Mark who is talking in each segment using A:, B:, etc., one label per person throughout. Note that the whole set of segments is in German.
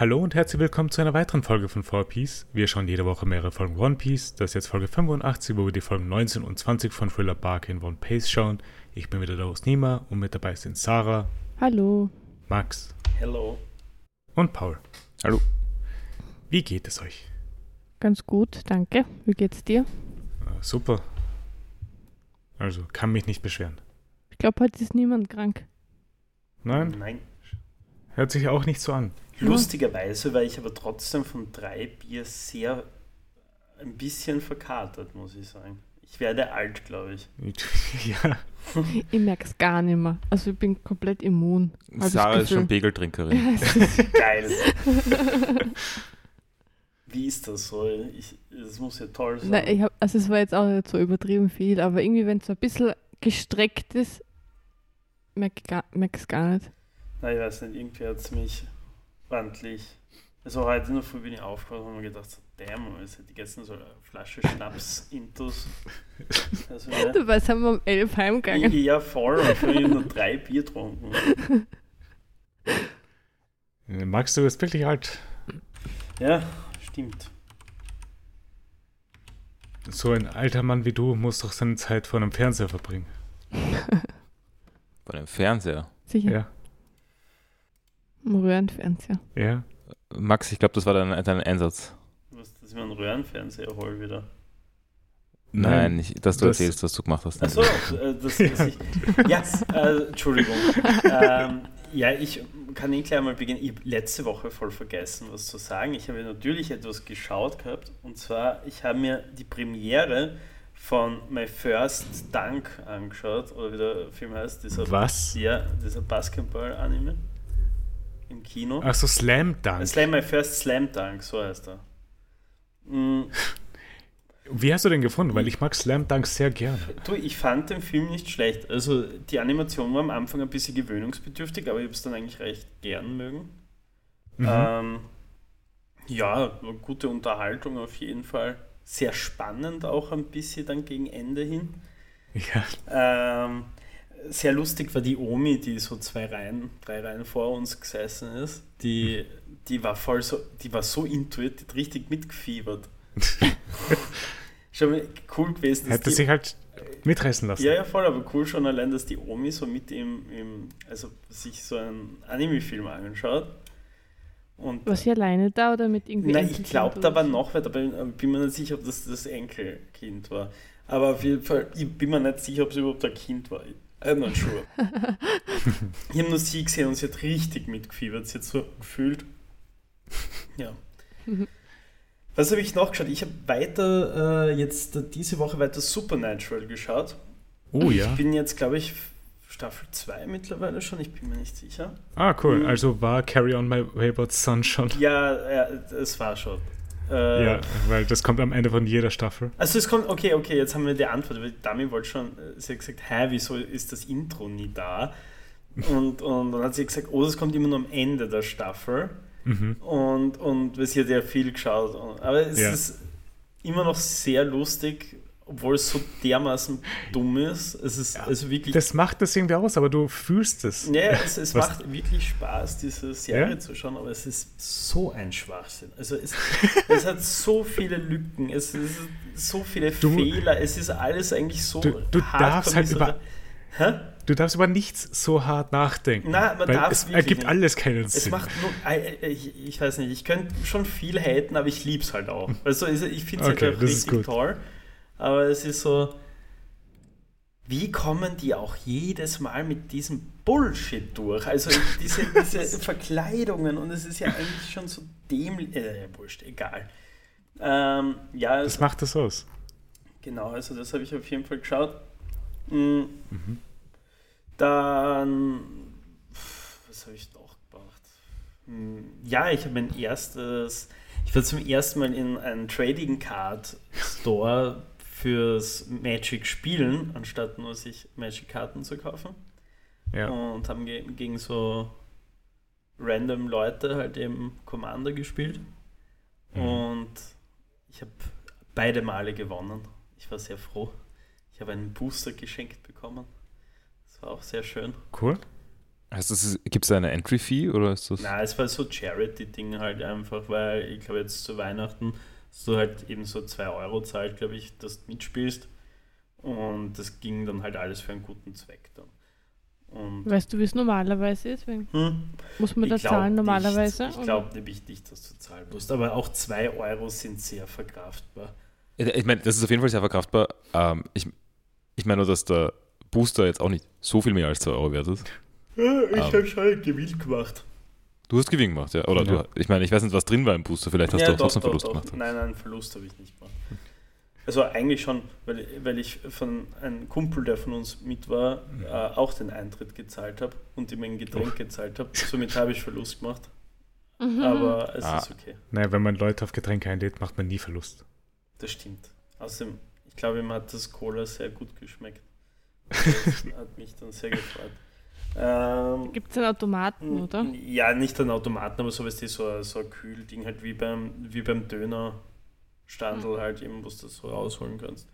A: Hallo und herzlich willkommen zu einer weiteren Folge von 4Piece. Wir schauen jede Woche mehrere Folgen One Piece. Das ist jetzt Folge 85, wo wir die Folgen 19 und 20 von Thriller Bark in One Pace schauen. Ich bin wieder der Host Nima und mit dabei sind Sarah,
B: Hallo.
A: Max
C: Hello.
A: und Paul.
D: Hallo.
A: Wie geht es euch?
B: Ganz gut, danke. Wie geht's dir?
A: Äh, super. Also, kann mich nicht beschweren.
B: Ich glaube, heute ist niemand krank.
A: Nein,
C: Nein.
A: hört sich auch nicht so an.
C: Lustigerweise war ich aber trotzdem von drei Bier sehr ein bisschen verkatert, muss ich sagen. Ich werde alt, glaube ich.
A: ja,
B: Ich merke es gar nicht mehr. Also ich bin komplett immun.
D: Sarah ist schon. Pegeltrinkerin.
B: Es
C: Geil. Wie ist das so? Ich, das muss ja toll sein.
B: Nein, ich hab, also es war jetzt auch nicht so übertrieben viel, aber irgendwie, wenn es so ein bisschen gestreckt ist, merke ich ich's gar nicht.
C: Nein, ich weiß nicht, irgendwie hat es mich ordentlich. Also heute nur früh bin ich aufgewacht und habe mir gedacht, so, damn, es hätte gestern so eine Flasche Schnaps intus. Also, ja.
B: Dabei sind wir um elf heimgegangen.
C: ja, voll. Und vorhin nur drei Bier getrunken.
A: Äh, Max, du bist wirklich alt.
C: Ja, stimmt.
A: So ein alter Mann wie du muss doch seine Zeit vor einem Fernseher verbringen.
D: Bei dem Fernseher.
B: Sicher.
A: Ja,
B: Im Röhrenfernseher.
A: ja.
D: Max, ich glaube, das war dein, dein Einsatz.
C: Was, dass ich mir einen Röhrenfernseher hole wieder.
D: Nein, nicht, dass du
A: das-
D: erzählst, was du gemacht hast.
C: Achso, äh, das, das ich, ja, äh, Entschuldigung. Ähm, ja, ich kann eh gleich mal beginnen. Ich habe letzte Woche voll vergessen, was zu sagen. Ich habe natürlich etwas geschaut gehabt. Und zwar, ich habe mir die Premiere von My First Dunk angeschaut. Oder wie der Film heißt. Dieser,
A: Was?
C: Ja, dieser Basketball-Anime. Im Kino.
A: Ach so, Slam Dunk.
C: Slam My First Slam Dunk, so heißt er. Mm,
A: Wie hast du den gefunden? Weil ich mag Slam Dunk sehr gerne.
C: Du, ich fand den Film nicht schlecht. Also die Animation war am Anfang ein bisschen gewöhnungsbedürftig, aber ich habe es dann eigentlich recht gern mögen.
A: Mhm.
C: Ähm, ja, gute Unterhaltung auf jeden Fall. Sehr spannend auch ein bisschen dann gegen Ende hin.
A: Ja.
C: Ähm, sehr lustig war die Omi, die so zwei Reihen, drei Reihen vor uns gesessen ist. Die, die war voll so, die war so intuit, die hat richtig mitgefiebert. Schon cool gewesen. dass
A: Hätte
C: die-
A: sich halt mitreißen lassen.
C: ja, ja, voll, aber cool schon allein, dass die Omi so mit ihm, im, also sich so einen Anime-Film anschaut. Und
B: War sie alleine da oder mit irgendwie
C: Nein, ich glaube, da war noch weiter, aber ich bin mir nicht sicher, ob das das Enkelkind war. Aber auf jeden Fall, ich bin mir nicht sicher, ob es überhaupt ein Kind war. I'm not sure. ich habe nur sie gesehen und sie hat richtig mitgefiebert. Sie hat so gefühlt. Ja. Was habe ich noch geschaut? Ich habe weiter, äh, jetzt diese Woche weiter Supernatural geschaut.
A: Oh ja.
C: Ich bin jetzt, glaube ich, Staffel 2 mittlerweile schon, ich bin mir nicht sicher.
A: Ah, cool.
C: Mhm.
A: Also war Carry On My Wayward Son schon.
C: Ja, ja es war schon. Äh,
A: Ja, weil das kommt am Ende von jeder Staffel.
C: Also es kommt, okay, okay, jetzt haben wir die Antwort, Dami wollte schon, äh, sie hat gesagt, hä, wieso ist das Intro nie da? Und, und dann hat sie gesagt, oh, das kommt immer nur am Ende der Staffel.
A: Mhm.
C: Und, und sie hat ja viel geschaut. Aber es
A: Ja.
C: ist immer noch sehr lustig, obwohl es so dermaßen dumm ist. Es ist also wirklich
A: Das macht das irgendwie aus, aber du fühlst es.
C: ja, es, es macht wirklich Spaß, diese Serie
A: Ja?
C: zu schauen, aber es ist so ein Schwachsinn. Also es, es hat so viele Lücken, es ist so viele
A: Du-
C: Fehler, es ist alles eigentlich so
A: Du- du darfst halt über-
C: Hä?
A: Du darfst über nichts so hart nachdenken.
C: Nein, man darf
A: es ergibt
C: nicht.
A: alles keinen
C: Es
A: Sinn.
C: macht nur, ich, ich weiß nicht, ich könnte schon viel haten, aber ich liebe es halt auch. Also es- ich finde es
A: Okay,
C: halt auch richtig
A: gut.
C: Aber es ist so, wie kommen die auch jedes Mal mit diesem Bullshit durch? Also diese, diese Verkleidungen und es ist ja eigentlich schon so dämlich, äh, wurscht, egal. Ähm, ja,
A: Das
C: es,
A: macht das aus.
C: genau, also das habe ich auf jeden Fall geschaut. Mm,
A: Mhm.
C: dann, was habe ich noch gemacht? Hm, Ja, ich habe mein erstes, ich war zum ersten Mal in einen Trading Card Store fürs Magic spielen, anstatt nur sich Magic Karten zu kaufen.
A: Ja.
C: Und haben ge gegen so random Leute halt eben Commander gespielt.
A: Mhm.
C: Und ich habe beide Male gewonnen. Ich war sehr froh. Ich habe einen Booster geschenkt bekommen. Das war auch sehr schön.
A: Cool.
D: Gibt es da eine Entry-Fee oder ist das?
C: Na, es war so Charity-Ding halt einfach, weil ich glaube jetzt zu Weihnachten dass du halt eben so 2 Euro zahlt, glaube ich, dass du mitspielst. Und das ging dann halt alles für einen guten Zweck dann. Und
B: Weißt du, wie es normalerweise ist?
C: Hm,
B: Muss man da
C: ich
B: zahlen normalerweise?
C: Nicht, ich glaube nämlich nicht, dass du zahlen musst. Aber auch 2 Euro sind sehr verkraftbar.
D: Ich meine, das ist auf jeden Fall sehr verkraftbar. Ähm, ich ich meine nur, dass der Booster jetzt auch nicht so viel mehr als 2 Euro wert ist.
C: Ja, ich
D: Ähm.
C: habe schon einen Gewinn gemacht.
D: Du hast Gewinn gemacht, ja. Oder
A: Ja.
D: du, ich meine, ich weiß nicht, was drin war im Booster. Vielleicht hast du auch trotzdem Verlust gemacht.
C: Nein, nein, Verlust habe ich nicht gemacht. Also eigentlich schon, weil, weil ich von einem Kumpel, der von uns mit war, äh, auch den Eintritt gezahlt habe und ihm ein Getränk gezahlt habe. Somit habe ich Verlust gemacht.
B: Mhm.
C: Aber es
D: Ah.
C: ist okay.
A: Naja, wenn man Leute auf Getränke einlädt, macht man nie Verlust.
C: Das stimmt. Außerdem, ich glaube, ihm hat das Cola sehr gut geschmeckt. Das hat mich dann sehr gefreut. Ähm,
B: Gibt es einen Automaten, oder?
C: Ja, nicht einen Automaten, aber so, weißt du, so, ein- so ein Kühlding, halt wie beim, wie beim Dönerstandel, halt eben, wo du das so rausholen kannst.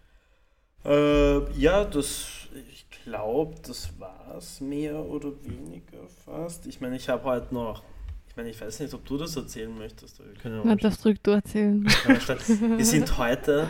C: Äh, ja, das, ich glaube, das war's mehr oder weniger fast. Ich meine, ich habe halt noch, ich meine, ich weiß nicht, ob du das erzählen möchtest. Wir, können ja
B: Na, das drückt du erzählen.
C: wir sind heute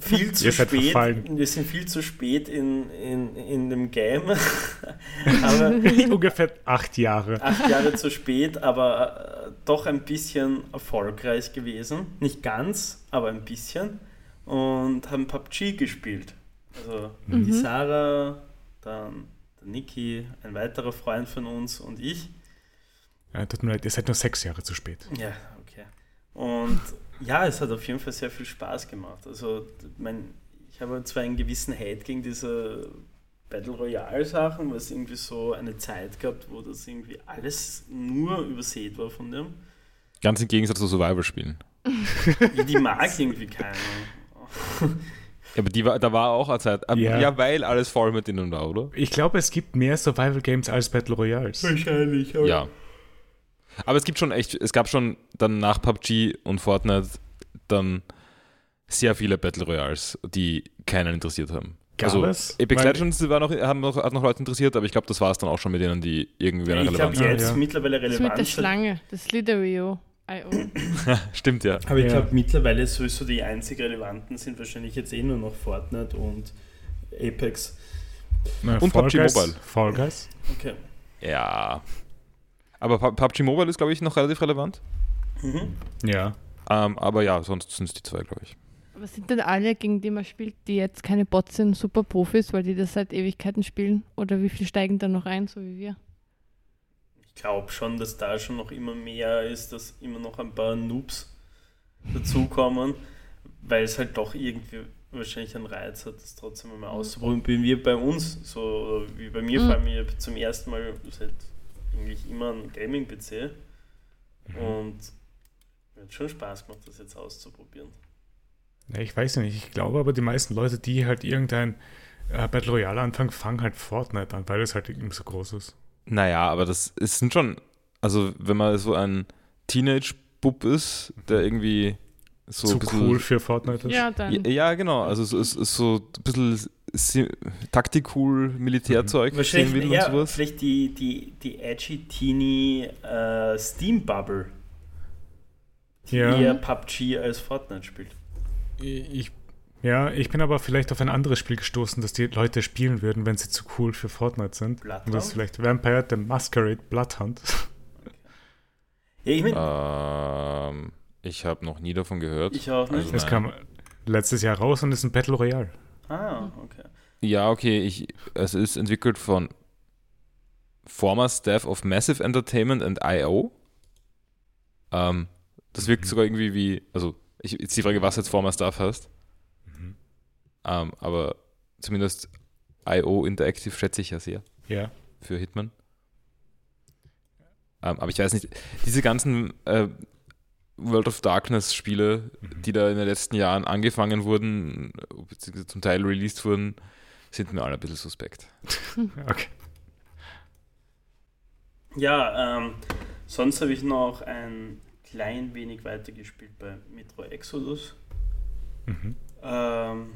C: viel zu spät.
A: verfallen.
C: Wir sind viel zu spät in, in, in dem Game. aber
A: Ungefähr acht Jahre.
C: acht Jahre zu spät, aber äh, doch ein bisschen erfolgreich gewesen. Nicht ganz, aber ein bisschen. Und haben PUBG gespielt. Also die
B: Mhm.
C: Sarah, dann der Niki, ein weiterer Freund von uns und ich.
A: Ja, tut mir leid, ihr seid nur sechs Jahre zu spät.
C: Ja, okay. Und ja, es hat auf jeden Fall sehr viel Spaß gemacht. Also, mein, ich habe zwar einen gewissen Hate gegen diese Battle Royale Sachen, weil es irgendwie so eine Zeit gab, wo das irgendwie alles nur übersät war von dem.
D: Ganz im Gegensatz zu Survival-Spielen.
C: Die mag irgendwie keiner.
D: Ja, aber die war, da war auch eine Zeit. aber-
A: Ja.
D: Ja. weil alles voll mit denen war, oder?
A: Ich glaube, es gibt mehr Survival Games als Battle Royales.
C: Wahrscheinlich, aber
D: Ja. Aber es gibt schon echt, es gab schon dann nach PUBG und Fortnite dann sehr viele Battle Royals, die keinen interessiert haben.
A: Gab
D: also
A: es?
D: Apex
A: Weil-
D: Legends war noch, haben noch, hat noch Leute interessiert, aber ich glaube, das war es dann auch schon mit denen, die irgendwie eine
C: ich glaube
D: Relevanz haben.
C: jetzt
A: Ja.
C: mittlerweile
B: Das mit der
C: relevant.
B: Schlange, das Slitherio. IO.
D: Stimmt, ja.
C: Aber ich
A: Ja.
C: glaube mittlerweile sowieso die einzig relevanten sind wahrscheinlich jetzt eh nur noch Fortnite und Apex.
A: Na,
D: Und
A: Fall
D: PUBG
A: Guys,
D: Mobile.
A: Fall Guys.
C: Okay.
D: Ja. Aber Pu- PUBG Mobile ist, glaube ich, noch relativ relevant.
C: Mhm.
A: Ja.
D: Ähm, aber ja, sonst sind es die zwei, glaube ich.
B: Aber sind denn alle, gegen die man spielt, die jetzt keine Bots sind, super Profis, weil die das seit Ewigkeiten spielen? Oder wie viel steigen da noch ein, so wie wir?
C: Ich glaube schon, dass da schon noch immer mehr ist, dass immer noch ein paar Noobs dazukommen, weil es halt doch irgendwie wahrscheinlich einen Reiz hat, das trotzdem einmal auszuprobieren. Wie wir bei uns, so wie bei mir
B: Mhm.
C: vor allem, zum ersten Mal seit eigentlich immer einen Gaming-PC und mir hat schon Spaß gemacht, das jetzt auszuprobieren.
A: Ja, ich weiß nicht, ich glaube aber, die meisten Leute, die halt irgendein äh, Battle Royale anfangen, fangen halt Fortnite an, weil es halt irgendwie so groß ist.
D: Naja, aber das ist sind schon, also wenn man so ein Teenage-Bub ist, der irgendwie so
A: Zu
D: bisschen.
A: cool für Fortnite ist.
B: Ja,
D: Ja,
B: dann.
D: ja, genau. Also so, es ist so ein bisschen si- Taktikcool, Militärzeug
C: Wahrscheinlich
D: sehen will und
C: eher
D: sowas.
C: vielleicht die, die, die edgy Teenie äh, Steam Bubble, die
A: Ja.
C: eher PUBG als Fortnite spielt.
A: Ich, ja, ich bin aber vielleicht auf ein anderes Spiel gestoßen, das die Leute spielen würden, wenn sie zu cool für Fortnite sind.
C: Bloodhound?
A: Und das ist vielleicht Vampire the Masquerade Bloodhunt.
C: Ja, ich meine,
D: Ähm, ich habe noch nie davon gehört.
C: ich auch nicht.
D: Also nein.
A: kam letztes Jahr raus und ist ein Battle Royale.
C: Ah, okay.
D: Ja, okay, ich, es ist entwickelt von former Staff of Massive Entertainment and I.O. Ähm, das wirkt
A: Mhm.
D: sogar irgendwie wie, also ich, jetzt die Frage, was jetzt former Staff heißt,
A: Mhm.
D: ähm, aber zumindest I.O. Interactive schätze ich ja sehr
A: Ja.
D: für Hitman. Ähm, aber ich weiß nicht, diese ganzen äh, World of Darkness Spiele,
A: Mhm.
D: die da in den letzten Jahren angefangen wurden, beziehungsweise zum Teil released wurden, sind mir alle ein bisschen suspekt.
A: Okay.
C: Ja, ähm, sonst habe ich noch ein klein wenig weitergespielt bei Metro Exodus.
A: Mhm.
C: Ähm,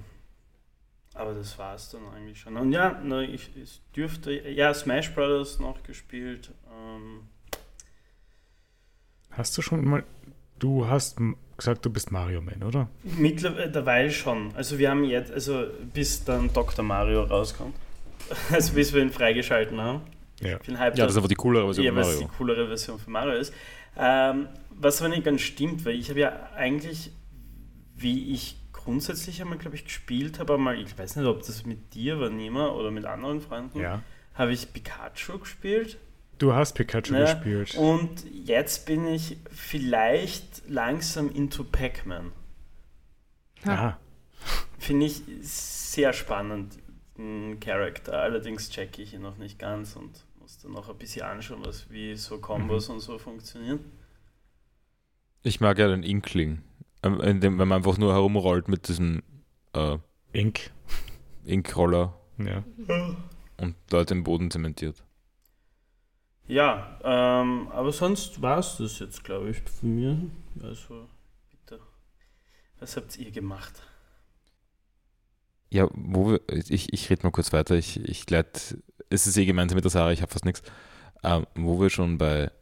C: Aber das war es dann eigentlich schon. Und ja, na, ich, ich dürfte, ja, Smash Brothers noch gespielt. Ähm,
A: Hast du schon mal. Du hast gesagt, du bist Mario Man, oder?
C: mittlerweile schon. Also wir haben jetzt, also bis dann Dr. Mario rauskommt. Also bis wir ihn freigeschalten haben.
A: Ja.
C: Ich bin hyped
D: Ja, das ist einfach die coolere Version
C: ja,
D: von
C: was
D: Mario.
C: die coolere Version von Mario ist. Ähm, was aber nicht ganz stimmt, weil ich habe ja eigentlich, wie ich grundsätzlich einmal, glaube ich, gespielt habe, einmal, ich weiß nicht, ob das mit dir war, Nima, oder mit anderen Freunden,
A: Ja.
C: habe ich Pikachu gespielt.
A: Du hast Pikachu
C: Ja,
A: gespielt.
C: Und jetzt bin ich vielleicht langsam into Pac-Man.
A: Ah,
C: Finde ich sehr spannend, den Charakter. Allerdings checke ich ihn noch nicht ganz und muss dann noch ein bisschen anschauen, was, wie so Kombos und so funktionieren.
D: Ich mag ja den Inkling. Ähm, in dem, wenn man einfach nur herumrollt mit diesem äh,
A: Ink.
D: Inkroller
A: Ja.
D: und Leute im Boden zementiert.
C: Ja, ähm, aber sonst war es das jetzt, glaube ich, von mir. Also, bitte. Was habt ihr gemacht?
D: Ja, wo wir, ich, ich rede mal kurz weiter. Ich, ich leite, es ist eh gemeinsam mit der Sarah, ich habe fast nichts. Ähm, wo wir schon bei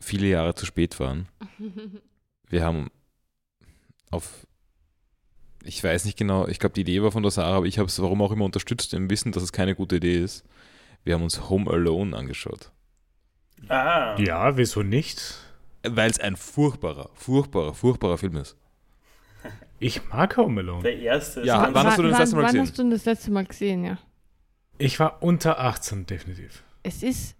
D: viele Jahre zu spät waren. Wir haben auf, ich weiß nicht genau, ich glaube, die Idee war von der Sarah, aber ich habe es warum auch immer unterstützt, im Wissen, dass es keine gute Idee ist. Wir haben uns Home Alone angeschaut.
C: Ah,
A: Ja, wieso nicht?
D: Weil es ein furchtbarer, furchtbarer, furchtbarer Film ist.
A: Ich mag Home Alone.
C: der erste.
D: Ja,
C: ist
D: wann hast du denn das
B: wann,
D: letzte Mal
B: wann
D: gesehen?
B: hast du denn das letzte Mal gesehen, ja?
A: Ich war unter 18, definitiv.
B: Es ist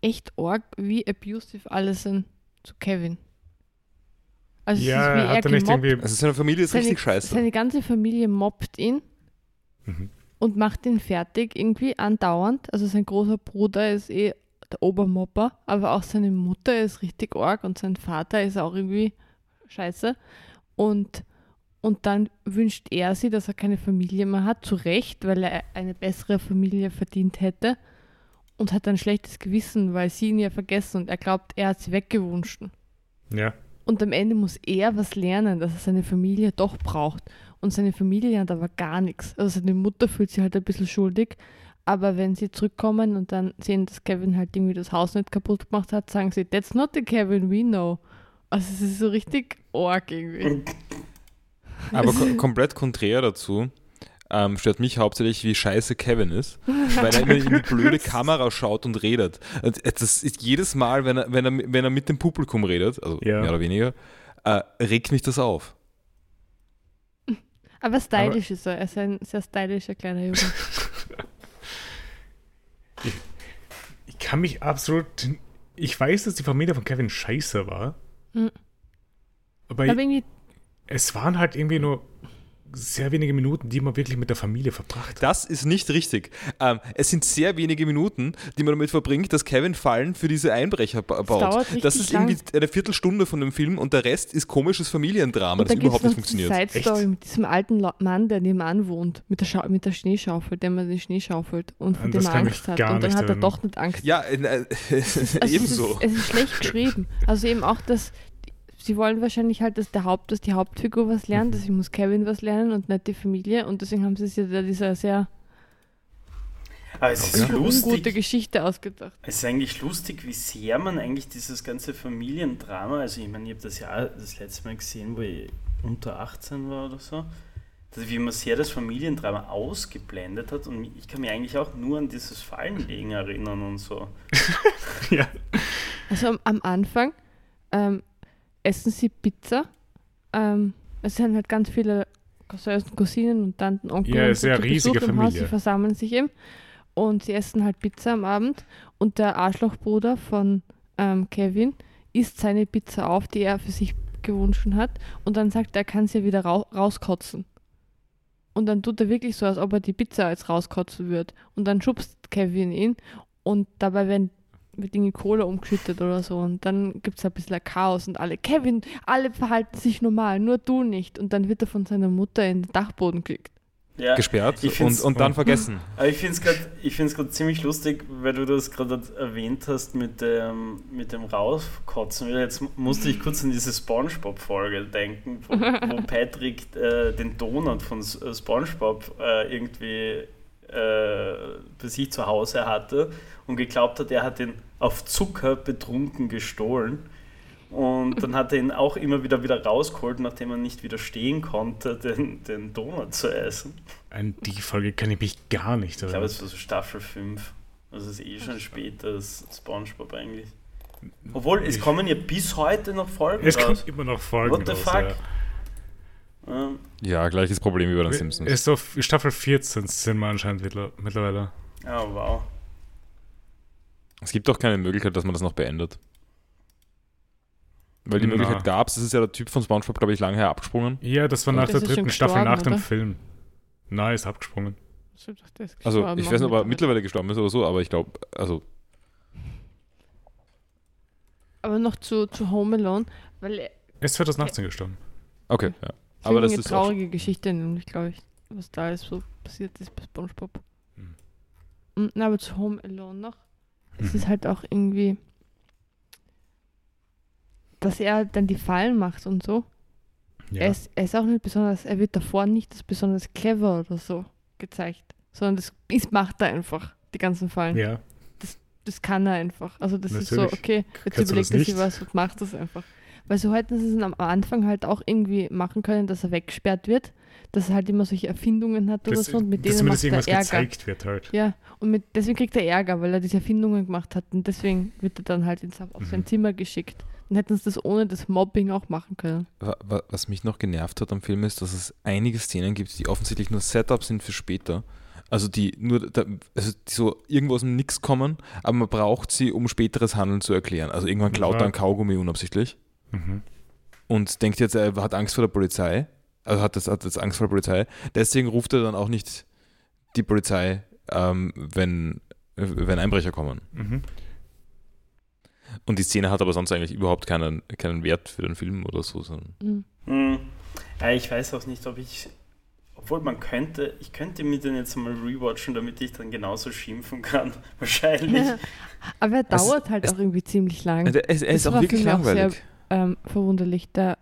B: echt arg, wie abusive alle sind zu Kevin. Also
A: Ja,
B: es ist wie
A: hat er nicht
B: gemobbt.
A: irgendwie.
D: Also seine Familie ist
B: seine,
D: richtig scheiße.
B: Seine ganze Familie mobbt ihn
A: Mhm.
B: und macht ihn fertig irgendwie andauernd. Also sein großer Bruder ist eh der Obermopper, aber auch seine Mutter ist richtig arg und sein Vater ist auch irgendwie scheiße. Und, und dann wünscht er sie, dass er keine Familie mehr hat, zu Recht, weil er eine bessere Familie verdient hätte und hat ein schlechtes Gewissen, weil sie ihn ja vergessen und er glaubt, er hat sie weggewünscht.
A: Ja.
B: Und am Ende muss er was lernen, dass er seine Familie doch braucht. Und seine Familie lernt aber gar nichts. Also seine Mutter fühlt sich halt ein bisschen schuldig. Aber wenn sie zurückkommen und dann sehen, dass Kevin halt irgendwie das Haus nicht kaputt gemacht hat, sagen sie, that's not the Kevin we know. Also es ist so richtig arg irgendwie.
D: Aber ko komplett konträr dazu ähm, stört mich hauptsächlich, wie scheiße Kevin ist, weil er immer in die blöde Kamera schaut und redet. Und das ist jedes Mal, wenn er, wenn er, wenn er mit dem Publikum redet, also
A: Ja.
D: mehr oder weniger, äh, regt mich das auf.
B: Aber stylisch ist er. Er ist ein sehr stylischer kleiner Junge.
A: Ich kann mich absolut. Ich weiß, dass die Familie von Kevin scheiße war.
B: Mhm.
A: Aber
B: Aber irgendwie,
A: es waren halt irgendwie nur sehr wenige Minuten, die man wirklich mit der Familie verbracht hat.
D: Das ist nicht richtig. Ähm, es sind sehr wenige Minuten, die man damit verbringt, dass Kevin Fallen für diese Einbrecher ba baut.
B: richtig
D: Das ist
B: lang.
D: irgendwie eine Viertelstunde von dem Film und der Rest ist komisches Familiendrama, das
B: da gibt es
D: überhaupt nicht funktioniert.
B: Side-Story
A: Echt?
B: mit diesem alten Mann, der nebenan wohnt, mit der, Schau mit der Schneeschaufel, der man den Schnee schaufelt und von dem
A: das
B: er Angst hat. Und dann hat er doch nicht Angst.
D: Ja, äh, äh,
B: Also
D: ebenso.
B: Es ist, es ist schlecht geschrieben. Also eben auch, dass sie wollen wahrscheinlich halt, dass der Haupt, dass die Hauptfigur was lernt,
A: Mhm.
B: deswegen muss Kevin was lernen und nicht die Familie und deswegen haben sie sich ja dieser sehr
C: Aber es ist lustig.
B: Geschichte ausgedacht.
C: Es ist eigentlich lustig, wie sehr man eigentlich dieses ganze Familiendrama, also ich meine, ich habe das ja auch das letzte Mal gesehen, wo ich unter 18 war oder so, dass wie man sehr das Familiendrama ausgeblendet hat und ich kann mich eigentlich auch nur an dieses Fallenlegen erinnern und so.
A: ja.
B: Also am, am Anfang ähm, essen sie Pizza. Ähm, es sind halt ganz viele Cousins und Cousinen und Tanten, Onkel
A: Ja,
B: und
A: ja
B: zu
A: riesige
B: Haus.
A: Familie.
B: Sie versammeln sich eben und sie essen halt Pizza am Abend und der Arschlochbruder von ähm, Kevin isst seine Pizza auf, die er für sich gewünscht hat und dann sagt er, er kann sie ja wieder rau rauskotzen. Und dann tut er wirklich so, als ob er die Pizza jetzt rauskotzen würde. Und dann schubst Kevin ihn und dabei werden wird irgendwie Kohle umgeschüttet oder so. Und dann gibt es ein bisschen Chaos und alle, Kevin, alle verhalten sich normal, nur du nicht. Und dann wird er von seiner Mutter in den Dachboden gekickt.
C: Ja,
D: gesperrt und, und dann vergessen.
C: Aber ich finde es gerade ziemlich lustig, weil du das gerade erwähnt hast mit dem, mit dem Rauskotzen. Weil Jetzt musste ich kurz an diese Spongebob-Folge denken, wo, wo Patrick äh, den Donut von äh, Spongebob äh, irgendwie äh, bei sich zu Hause hatte und geglaubt hat, er hat ihn auf Zucker betrunken gestohlen. Und dann hat er ihn auch immer wieder wieder rausgeholt, nachdem er nicht widerstehen konnte, den, den Donut zu essen.
A: An die Folge kann ich mich gar nicht
C: Ich glaube,
A: erinnern.
C: es war so Staffel 5. Also es ist eh schon später als Spongebob eigentlich. Obwohl, es kommen ja bis heute noch Folgen
A: Es
C: raus.
A: kommt immer noch Folgen
C: What the
A: raus,
C: fuck?
A: Ja.
C: Ähm,
D: Ja, gleiches Problem wie bei den
A: Es
D: Simpsons.
A: ist auf Staffel 14 sind wir anscheinend mittler- mittlerweile.
C: oh, wow.
D: Es gibt doch keine Möglichkeit, dass man das noch beendet. Weil die
A: Na.
D: Möglichkeit gab es, es ist ja der Typ von Spongebob, glaube ich, lange her abgesprungen.
A: Ja, das war nach
B: das
A: der
B: ist
A: dritten Staffel, nach dem
B: oder?
A: Film. Na, ist abgesprungen.
B: Ich dachte, der ist
D: Also, ich
B: auch
D: weiß nicht, ob er mittlerweile gestorben ist oder so, aber ich glaube, also,
B: Aber noch zu, zu Home Alone, weil er
A: Er ist 2018 gestorben.
D: okay, ja.
B: ist
D: Aber das
B: eine
D: ist auch,
B: traurige Geschichte, nämlich, glaube ich, was da alles so passiert ist bei SpongeBob.
A: Mhm.
B: Mhm, na, aber zu Home Alone noch. Es
A: Mhm.
B: ist halt auch irgendwie, dass er dann die Fallen macht und so.
A: Ja.
B: Er, ist, er ist auch nicht besonders, er wird davor nicht als besonders clever oder so gezeigt, sondern das ist, macht er einfach, die ganzen Fallen.
A: ja.
B: Das kann er einfach. Also das ist so,
A: Natürlich.
B: okay, jetzt überlegt
A: das
B: er sich was und macht das einfach. Weil so hätten sie es am Anfang halt auch irgendwie machen können, dass er weggesperrt wird, dass er halt immer solche Erfindungen hat oder
A: Das,
B: so und mit
A: dass
B: denen macht er
A: irgendwas
B: Ärger.
A: gezeigt wird halt.
B: Ja, und mit, deswegen kriegt er Ärger, weil er diese Erfindungen gemacht hat und deswegen wird er dann halt ins, auf sein
A: Mhm.
B: Zimmer geschickt. Dann hätten sie das ohne das Mobbing auch machen können.
D: wa- wa- was mich noch genervt hat am Film ist, dass es einige Szenen gibt, die offensichtlich nur Setup sind für später. Also die nur, da, also die so irgendwo aus dem Nix kommen, aber man braucht sie, um späteres Handeln zu erklären. Also irgendwann klaut
A: Ja.
D: er ein Kaugummi unabsichtlich
A: Mhm.
D: und denkt jetzt, er hat Angst vor der Polizei, also hat, das, hat jetzt Angst vor der Polizei. Deswegen ruft er dann auch nicht die Polizei, ähm, wenn, wenn Einbrecher kommen.
A: Mhm.
D: Und die Szene hat aber sonst eigentlich überhaupt keinen, keinen Wert für den Film oder so. Sondern
B: Mhm.
C: Hm. Ja, ich weiß auch nicht, ob ich. Obwohl man könnte, ich könnte mir den jetzt mal rewatchen, damit ich dann genauso schimpfen kann. Wahrscheinlich.
B: Aber er
D: Es-
B: dauert halt
D: es-
B: auch irgendwie ziemlich lang.
D: er, er ist
B: Das
D: auch wirklich
B: auch sehr-
D: langweilig.
B: ähm, verwunderlich. Der,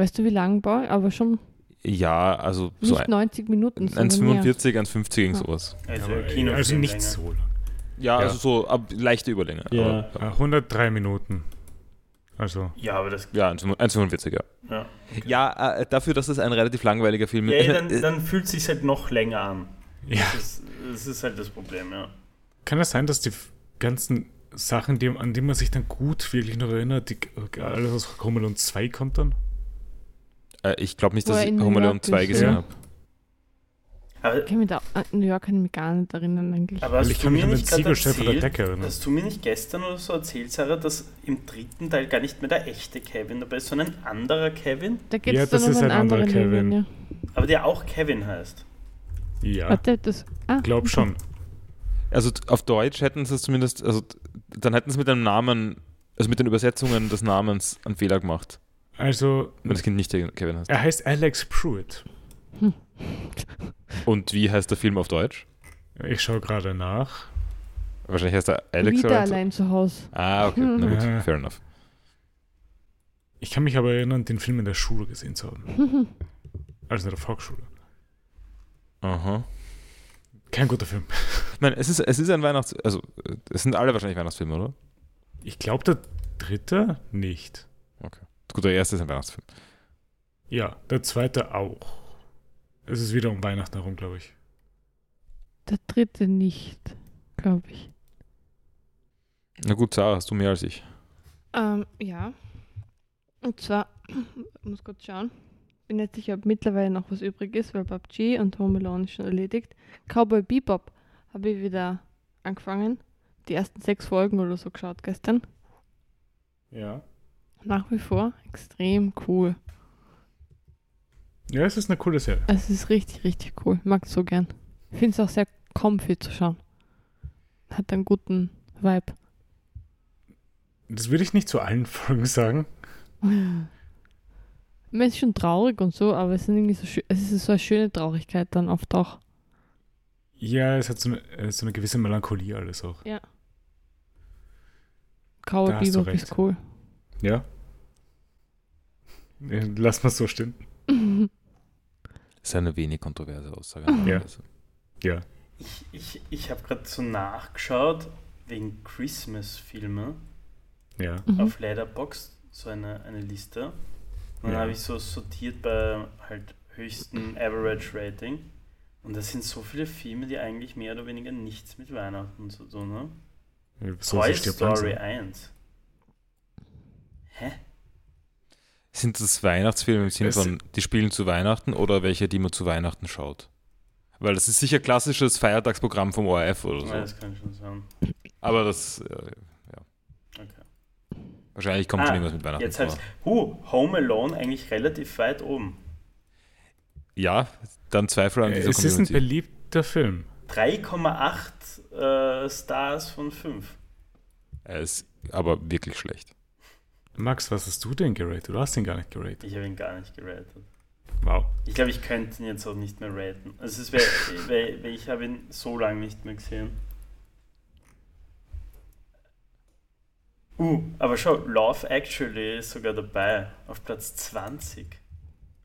B: weißt du, wie lang war? Aber schon
D: ja, also so
B: nicht 90 Minuten. sondern mehr.
D: 1,45, 1,50 irgend
B: Ja.
D: sowas.
C: Also, Kinofilm
A: also nicht so lang.
D: Ja,
A: Ja.
D: also so ab, leichte Überlänge.
C: Ja.
D: Aber,
A: Äh, 103 Minuten. Also,
C: Ja, aber das.
D: ja, 1,45, ja.
C: Ja,
D: Ja, äh, dafür, dass es ein relativ langweiliger Film
C: ja
D: ist.
C: ja, dann,
D: äh,
C: dann fühlt es sich halt noch länger an.
A: ja.
C: Das, ist, das ist halt das Problem, ja.
A: Kann es sein, dass die ganzen Sachen, die, an die man sich dann gut wirklich noch erinnert, die, alles aus Home Alone 2 kommt dann?
D: Äh, ich glaube nicht, dass ich Home Alone
B: York
D: 2
B: ist,
D: gesehen
A: ja.
D: habe.
C: Aber,
B: Ich kann mich da, an New York kann ich mich gar nicht erinnern eigentlich.
C: aber hast
A: ich
C: du
A: kann mich
C: mir
A: an den Ziegelstein von der
C: erzählt,
A: Decke erinnern.
C: hast du mir nicht gestern oder so erzählt, Sarah, dass im dritten Teil gar nicht mehr der echte Kevin dabei ist, sondern ein anderer Kevin,
B: da gibt
A: Ja, das ist ein anderer Kevin.
B: Kevin. ja.
C: aber der auch Kevin heißt.
A: Ja,
B: Warte, das. Ah,
A: glaub schon.
D: Also auf Deutsch hätten sie es zumindest, also dann hätten sie mit dem Namen, also mit den Übersetzungen des Namens einen Fehler gemacht,
A: Also,
D: wenn das Kind nicht Kevin heißt.
A: er heißt Alex Pruitt.
D: Und wie heißt der Film auf Deutsch?
A: Ich schaue gerade nach.
D: Wahrscheinlich heißt er Alex
B: wieder allein zu Hause.
D: Ah, okay, na gut,
A: Ja.
D: fair enough.
A: Ich kann mich aber erinnern, den Film in der Schule gesehen zu haben. Also in der Volksschule.
D: Aha.
A: Kein guter Film.
D: Ich meine, es ist, es ist ein Weihnachts... Also, es sind alle wahrscheinlich Weihnachtsfilme, oder?
A: Ich glaube, der dritte nicht.
D: Gut, der erste ist ein Weihnachtsfilm.
A: Ja, der zweite auch. Es ist wieder um Weihnachten herum, glaube ich.
B: Der dritte nicht, glaube ich.
D: Na gut, Sarah, hast du mehr als ich.
B: Ähm, ja. Und zwar, ich muss kurz schauen. Bin nicht sicher, ob mittlerweile noch was übrig ist, weil PUBG und Home Alone ist schon erledigt. Cowboy Bebop habe ich wieder angefangen. Die ersten sechs Folgen oder so geschaut gestern.
A: Ja.
B: Nach wie vor extrem cool.
A: Ja, es ist eine coole Serie.
B: Es ist richtig, richtig cool. Mag es so gern. Ich finde es auch sehr comfy zu schauen. Hat einen guten Vibe.
A: Das würde ich nicht zu allen Folgen sagen.
B: Man ist schon traurig und so, aber es, sind irgendwie so es ist so eine schöne Traurigkeit dann oft auch.
A: Ja, es hat so eine, äh, so eine gewisse Melancholie alles auch. Hast du
B: Bebop ist cool.
A: Ja? Lass mal so stehen.
D: Das ist eine wenig kontroverse Aussage.
A: Ja.
D: Also,
A: Ja.
C: Ich, ich, ich habe gerade so nachgeschaut wegen Christmas-Filme
A: Ja.
B: Mhm.
C: auf Letterboxd, so eine, eine Liste. Und dann
A: Ja.
C: habe ich so sortiert bei halt höchsten Average Rating. Und das sind so viele Filme, die eigentlich mehr oder weniger nichts mit Weihnachten zu tun haben.
A: So,
C: Toy
A: so stirbt
C: Story
A: langsam.
C: 1. Hä?
D: Sind das Weihnachtsfilme im Sinne von, die spielen zu Weihnachten oder welche, die man zu Weihnachten schaut? Weil das ist sicher klassisches Feiertagsprogramm vom ORF oder so.
C: Ja, das kann schon sein.
D: Aber das, äh,
C: Okay.
D: wahrscheinlich kommt
C: Ah,
D: schon irgendwas mit Weihnachten
C: Jetzt heißt Huh, Home Alone eigentlich relativ weit oben.
D: Ja, dann Zweifel an
A: Äh,
D: dieser
A: Es ist ein
D: Community.
A: beliebter Film.
C: 3,8 äh, Stars von 5.
D: Er ist aber wirklich schlecht.
A: Max, was hast du denn geratet? Du hast ihn gar nicht geratet.
C: Ich habe ihn gar nicht geratet.
A: Wow.
C: Ich glaube, ich könnte ihn jetzt auch nicht mehr raten. Also es wäre, weil, weil ich habe ihn so lange nicht mehr gesehen. Uh, aber schau, Love Actually ist sogar dabei, auf Platz 20.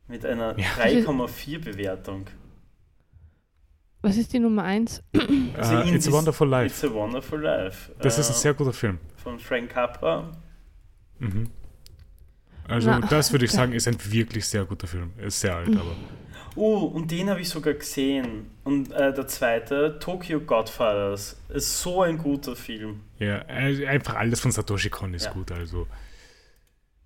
C: Mit einer
A: Ja.
C: 3,4 Bewertung.
B: Was ist die Nummer 1?
C: Also
A: Äh,
C: in
A: It's a Wonderful Life.
C: It's a Wonderful Life.
A: Das ist ein
C: Äh,
A: sehr guter Film.
C: Von Frank Capra.
A: Mhm. Also,
B: Na,
A: das würde ich sagen, ist ein wirklich sehr guter Film. Er Ist sehr alt, aber.
C: Uh, und den habe ich sogar gesehen. Und äh, der zweite, Tokyo Godfathers, ist so ein guter Film.
A: Ja, äh, einfach alles von Satoshi Kon ist
C: Ja.
A: gut. Also,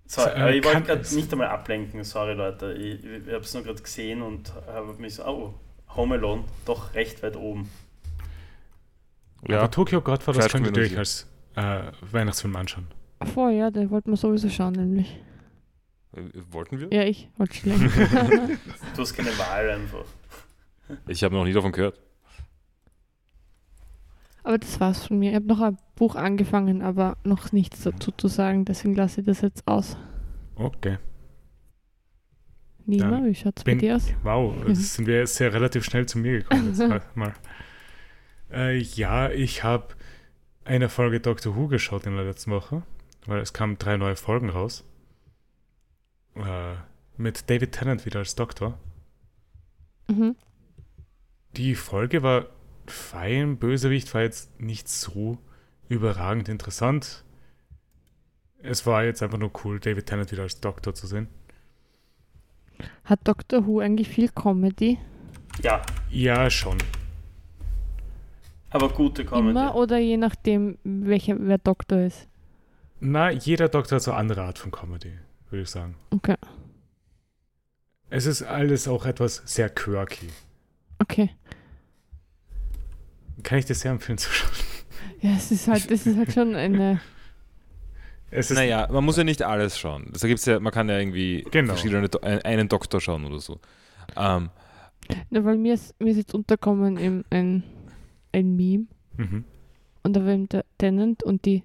C: So,
A: So,
C: aber
A: äh,
C: ich wollte gerade
A: es-
C: nicht einmal ablenken, sorry Leute. Ich, ich habe es nur gerade gesehen und habe mich so, oh, Home Alone, doch recht weit oben.
D: Ja,
A: aber Tokyo Godfathers
D: Trash
A: könnt ihr euch
D: Community.
A: als äh, Weihnachtsfilm anschauen.
B: Vor, ja, den wollten wir sowieso schauen, nämlich.
D: Äh, wollten wir?
B: Ja, ich wollte länger.
C: Du hast keine Wahl einfach.
D: Ich habe noch nie davon gehört.
B: aber das war's von mir. Ich habe noch ein Buch angefangen, aber noch nichts dazu zu sagen, deswegen lasse ich das jetzt aus.
A: Okay.
B: Nima,
A: Dann
B: wie schaut's bei
A: bin-
B: dir aus?
A: Wow, jetzt sind wir jetzt sehr relativ schnell zu mir gekommen. Jetzt mal. mal. Äh, ja, ich habe eine Folge Doctor Who geschaut in der letzten Woche, weil es kamen drei neue Folgen raus. Äh, mit David Tennant wieder als Doktor.
B: Mhm.
A: Die Folge war fein, Bösewicht war jetzt nicht so überragend interessant. Es war jetzt einfach nur cool, David Tennant wieder als Doktor zu sehen.
B: Hat Doctor Who eigentlich viel Comedy?
C: Ja,
A: Ja, schon.
C: aber gute Comedy.
B: Immer oder je nachdem, welcher wer Doktor ist?
A: Na, jeder Doktor hat so eine andere Art von Comedy, würde ich sagen.
B: Okay.
A: Es ist alles auch etwas sehr quirky.
B: Okay.
A: Kann ich dir sehr empfehlen zu schauen.
B: Ja, es ist halt, das ist halt schon eine.
A: Es ist,
D: Naja, man muss ja nicht alles schauen. Da gibt's ja, man kann ja irgendwie
A: Genau.
D: verschiedene, einen Doktor schauen oder so. Ähm,
B: Na, weil mir ist, mir ist jetzt unterkommen ein, ein Meme
A: Mhm.
B: und da war eben der Tennant und die.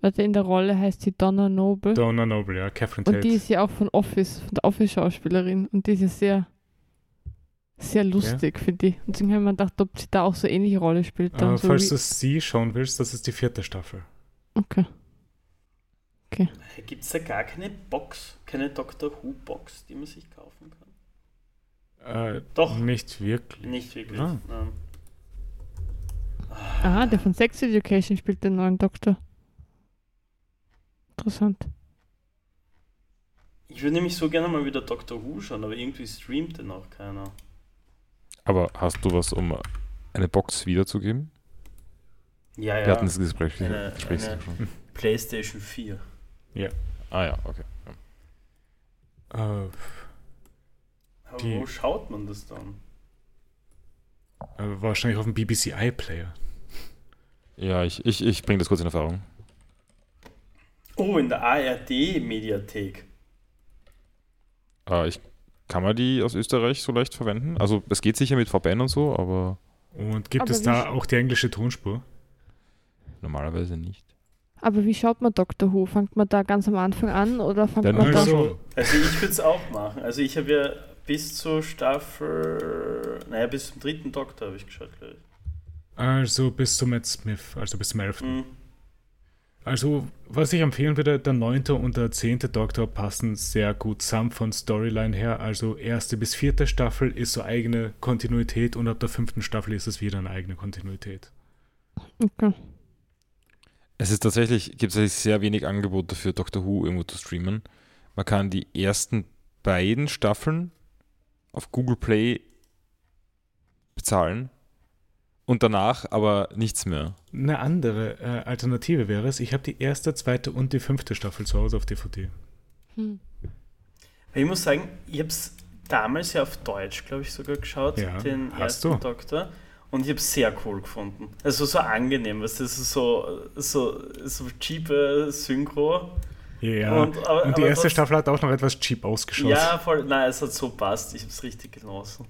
B: Warte, in der Rolle heißt sie Donna Noble.
A: Donna Noble, ja, Catherine
B: und
A: Tate.
B: die ist ja auch von Office, von der Office-Schauspielerin. Und die ist ja sehr, sehr lustig, finde ich. Und deswegen habe ich mir gedacht, ob sie da auch so eine ähnliche Rolle spielt. Dann
A: äh,
B: so
A: falls
B: wie,
A: du sie schauen willst, das ist die vierte Staffel.
B: okay.
C: Gibt es da gar keine Box, keine Doctor Who Box, die man sich kaufen kann?
A: Äh,
C: Doch.
A: Nicht wirklich.
C: Nicht wirklich.
A: Ah.
C: Nein.
B: Aha, der von Sex Education spielt den neuen Doktor. Interessant.
C: Ich würde nämlich so gerne mal wieder Doctor Who schauen, aber irgendwie streamt den auch keiner.
D: aber hast du was, um eine Box wiederzugeben?
C: Ja,
D: Wir
C: ja.
D: hatten das Gespräch,
C: Eine-
D: Gespräch
C: eine-
D: schon.
C: PlayStation 4.
D: Ah ja, okay. Ja.
A: Äh,
C: Aber
A: Die-
C: wo schaut man das dann?
A: äh, wahrscheinlich auf dem BBC iPlayer.
D: Ja, ich, ich, ich bringe das kurz in Erfahrung.
C: Oh, in der ARD-Mediathek.
D: Äh, ich, kann man die aus Österreich so leicht verwenden? Also es geht sicher mit VPN und so, aber
A: Und gibt
B: Aber
A: es da auch die englische Tonspur?
D: normalerweise nicht.
B: Aber wie schaut man Doctor Who? Fangt man da ganz am Anfang an oder fängt
D: Dann
B: man da...
A: Also,
C: Also ich würde es auch machen. Also ich habe ja bis zur Staffel, naja, bis zum dritten Doktor habe ich geschaut, glaube ich.
A: also bis zum Matt Smith, also bis zum 11.
C: Mhm.
A: Also, was ich empfehlen würde, der neunte und der zehnte Doktor passen sehr gut zusammen von Storyline her. Also, erste bis vierte Staffel ist so eigene Kontinuität und ab der fünften Staffel ist es wieder eine eigene Kontinuität.
B: Okay.
D: Es ist tatsächlich, gibt es sehr wenig Angebote für Doctor Who irgendwo zu streamen. Man kann die ersten beiden Staffeln auf Google Play bezahlen und danach aber nichts mehr.
A: Eine andere äh, Alternative wäre es, ich habe die erste, zweite und die fünfte Staffel zu Hause auf DVD.
B: Hm.
C: Ich muss sagen, ich habe es damals ja auf Deutsch, glaube ich, sogar geschaut,
A: Ja,
C: den
A: hast
C: ersten
A: du?
C: Doktor. Und ich habe es sehr cool gefunden. Also so angenehm, was das ist so, so, so cheape Synchro.
A: Ja,
C: Und-
A: und,
C: aber-
A: die
C: aber
A: erste
C: trotz-
A: Staffel hat auch noch etwas cheap ausgeschaut.
C: Ja, voll. Nein, es hat so passt. Ich habe es richtig genossen.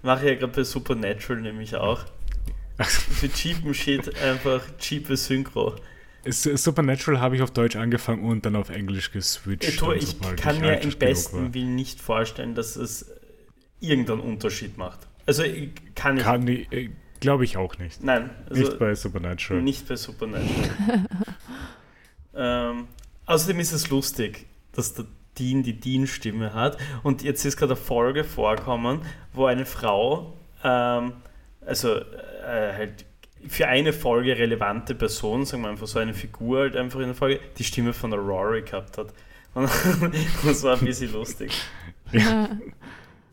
C: Mache ich ja gerade bei Supernatural nämlich auch. Für cheapen Shit einfach cheape Synchro.
A: Es- Supernatural habe ich auf Deutsch angefangen und dann auf Englisch geswitcht.
C: Ich,
A: dann,
C: ich kann mir
A: alt
C: im besten Willen nicht vorstellen, dass es irgendeinen Unterschied macht. Also ich kann ich.
A: Kann ich, äh, glaube ich auch nicht.
C: Nein, also
A: nicht bei Supernatural.
C: nicht bei Supernatural. ähm, außerdem ist es lustig, dass der Dean die Dean-Stimme hat. Und jetzt ist gerade eine Folge vorkommen, wo eine Frau, ähm, also äh, halt für eine Folge relevante Person, sagen wir einfach so eine Figur halt einfach in der Folge, die Stimme von der Rory gehabt hat. Und das war ein bisschen lustig.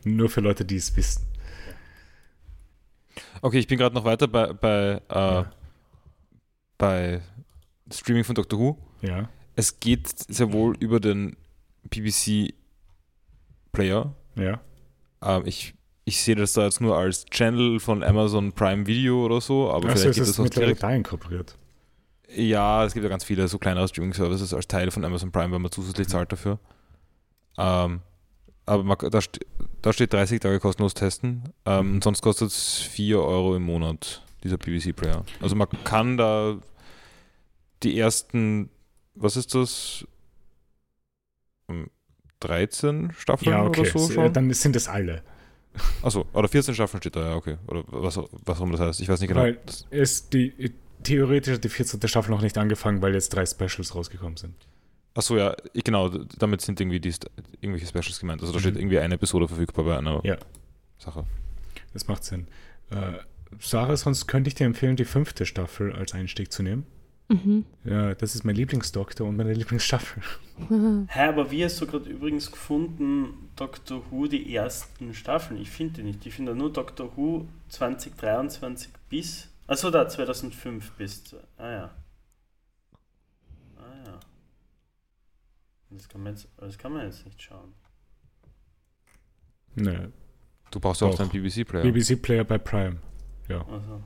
A: Nur für Leute, die es wissen.
D: Okay, ich bin gerade noch weiter bei, bei, äh, bei Streaming von Doctor Who.
A: Ja.
D: Es geht sehr wohl über den BBC Player.
A: Ja.
D: Ähm, ich, ich sehe das da jetzt nur als Channel von Amazon Prime Video oder so, aber
A: Achso,
D: vielleicht geht
A: ist
D: das auch direkt.
A: da inkorporiert.
D: Ja, es gibt ja ganz viele so kleinere Streaming-Services als Teil von Amazon Prime, wenn man zusätzlich zahlt dafür. Ähm, aber man, da, da steht 30 Tage kostenlos testen. Ähm, und sonst kostet es 4 Euro im Monat, dieser BBC-Player. Also man kann da die ersten, was ist das? Hm, 13 Staffeln
A: Ja, okay.
D: oder so schon?
A: Dann sind es alle.
D: Achso, oder 14 Staffeln steht da, ja, okay. Oder was, was auch immer das heißt. Ich weiß nicht genau.
A: Weil ist die theoretisch hat die 14. Staffel noch nicht angefangen, weil jetzt drei Specials rausgekommen sind.
D: Achso, ja, genau, damit sind irgendwie die, irgendwelche Specials gemeint. Also da
A: Mhm.
D: steht irgendwie eine Episode verfügbar bei einer
A: Ja.
D: Sache.
A: Das macht Sinn. Äh, Sarah, sonst könnte ich dir empfehlen, die fünfte Staffel als Einstieg zu nehmen.
B: Mhm.
A: Ja, das ist mein Lieblingsdoktor und meine Lieblingsstaffel.
C: Hä, aber wie hast du gerade übrigens gefunden, Doctor Who, die ersten Staffeln? Ich finde die nicht. Ich finde nur Doctor Who 2023 bis. Achso, da 2005 bis. Ah ja. Ah ja. Das kann man jetzt, das kann man jetzt nicht schauen.
A: Ne,
D: Du brauchst ja auch
A: Doch.
D: deinen BBC-Player.
A: BBC-Player bei Prime.
C: Also.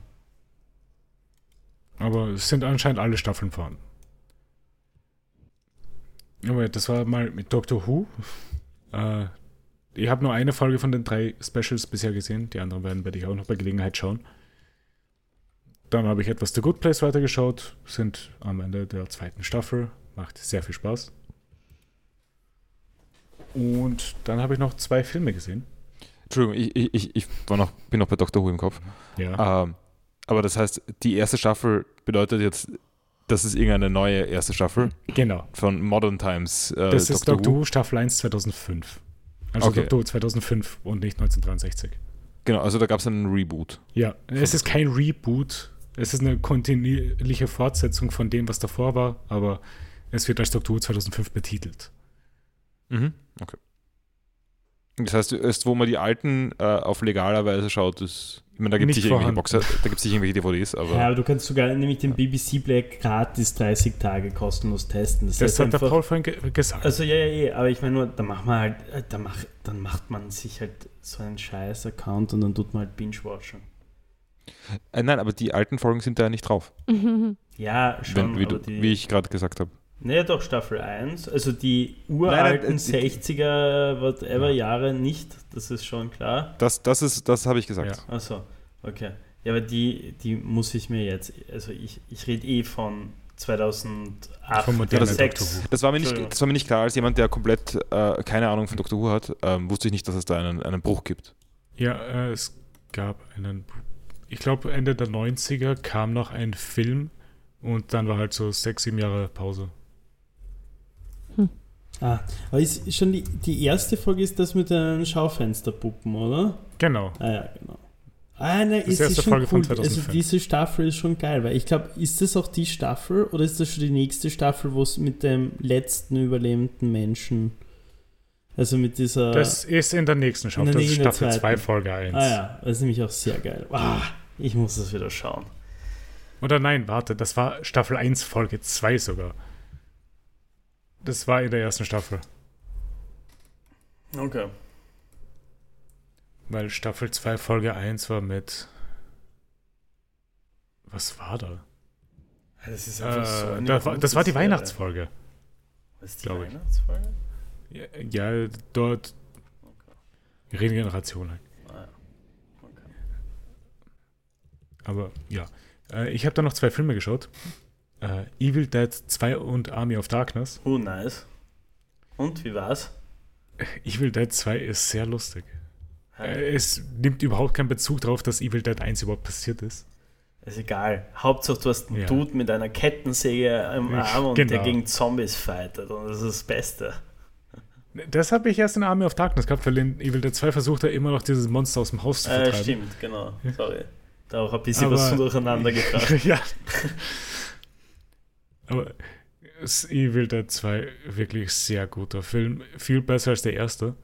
A: Aber es sind anscheinend alle Staffeln vorhanden. Aber das war mal mit Doctor Who. Äh, ich habe nur eine Folge von den drei Specials bisher gesehen. Die anderen werden werde ich auch noch bei Gelegenheit schauen. Dann habe ich etwas The Good Place weitergeschaut. Sind am Ende der zweiten Staffel. Macht sehr viel Spaß. Und dann habe ich noch zwei Filme gesehen.
D: Entschuldigung, ich, ich, ich, war noch, bin noch bei Doctor Who im Kopf.
A: Ja.
D: Ähm, aber das heißt, die erste Staffel bedeutet jetzt, das ist irgendeine neue erste Staffel
A: Genau.
D: von Modern Times. Äh,
A: Das ist Doctor Who Staffel 1 2005. Also
D: Okay.
A: Doctor Who 2005 und nicht 1963.
D: Genau, also da gab es einen Reboot.
A: Ja, es ist kein Reboot. Es ist eine kontinuierliche Fortsetzung von dem, was davor war, aber es wird als Doctor Who 2005 betitelt.
D: Mhm. Okay. Das heißt, erst wo man die alten äh, auf legaler Weise schaut, ist. Ich meine, da gibt es
A: Nicht
D: sich irgendwelche
A: vorhanden.
D: Boxer, da gibt sich irgendwelche DVDs, aber.
E: Ja, aber du kannst sogar nämlich den BBC Black gratis 30 Tage kostenlos testen. Das,
A: Das
E: heißt
A: hat der
E: einfach,
A: Paul vorhin ge gesagt.
E: Also ja, ja, ja, aber ich meine nur, da macht man halt, äh, da macht, dann macht man sich halt so einen scheiß Account und dann tut man halt Binge-Watchen.
D: Äh, nein, aber die alten Folgen sind da ja nicht drauf.
E: Ja, schon,
D: Wenn, wie,
E: aber
D: du,
E: die...
D: wie ich gerade gesagt habe.
C: Nee, doch, Staffel 1. Also die uralten
D: Nein, nein, äh, die-
C: 60er, whatever Jahre nicht, das ist schon klar.
D: Das, das ist, das habe ich gesagt.
C: Achso, okay. Ja, aber die, die muss ich mir jetzt, also ich, ich rede eh von 2008
A: Vom modernen
C: oder 6.
A: Doctor Who.
D: Das war, mir nicht,
C: Entschuldigung.
D: das war mir nicht klar, als jemand, der komplett äh, keine Ahnung von Dr. Who hat, ähm, wusste ich nicht, dass es da einen, einen Bruch gibt.
A: Ja, äh, es gab einen. Ich glaube, Ende der 90er kam noch ein Film und dann war halt so sechs, sieben Jahre Pause.
E: Ah, aber ist schon die, die erste Folge ist das mit den Schaufensterpuppen, oder?
A: Genau.
E: Ah ja, genau. Ah, ne,
A: Das
E: ist,
A: erste
E: schon
A: Folge von
E: cool. Also
A: 2005.
E: diese Staffel ist schon geil, weil ich glaube, ist das auch die Staffel oder ist das schon die nächste Staffel, wo es mit dem letzten überlebenden Menschen, also mit dieser...
A: Das ist in der nächsten Staffel.
E: der
A: Das ist Staffel
E: zweiten.
A: 2, Folge 1.
E: ah ja, das ist nämlich auch sehr geil. Ah, ich muss das wieder schauen.
A: Oder nein, warte, das war Staffel 1, Folge 2 sogar. Das war in der ersten Staffel.
C: Okay.
A: Weil Staffel 2, Folge 1 war mit. Was war da?
C: Das ist
A: Äh,
C: einfach so eine
A: das, war, das war die. Weihnachtsfolge.
C: Was ist die. Weihnachtsfolge?
A: Ja, ja dort. Regeneration halt.
C: Ah, ja. okay.
A: Aber ja. Äh, ich habe da noch zwei Filme geschaut. Äh, Evil Dead 2 und Army of Darkness.
C: Oh, nice. Und, wie war's?
A: Evil Dead 2 ist sehr lustig. Äh, es nimmt überhaupt keinen Bezug darauf, dass Evil Dead 1 überhaupt passiert ist.
C: Ist egal. Hauptsache, du hast einen
A: Ja.
C: Dude mit einer Kettensäge
A: Ja,
C: Arm und der
A: genau.
C: gegen Zombies fightet. Und das ist das Beste.
A: Das habe ich erst in Army of Darkness gehabt, weil in Evil Dead 2 versucht er immer noch dieses Monster aus dem Haus zu
C: Äh,
A: vertreiben.
C: stimmt, genau. Sorry. Da auch ein bisschen
A: Aber-
C: was durcheinander gebracht.
A: ja. Aber Evil Dead 2 wirklich sehr guter Film. Viel besser als der erste.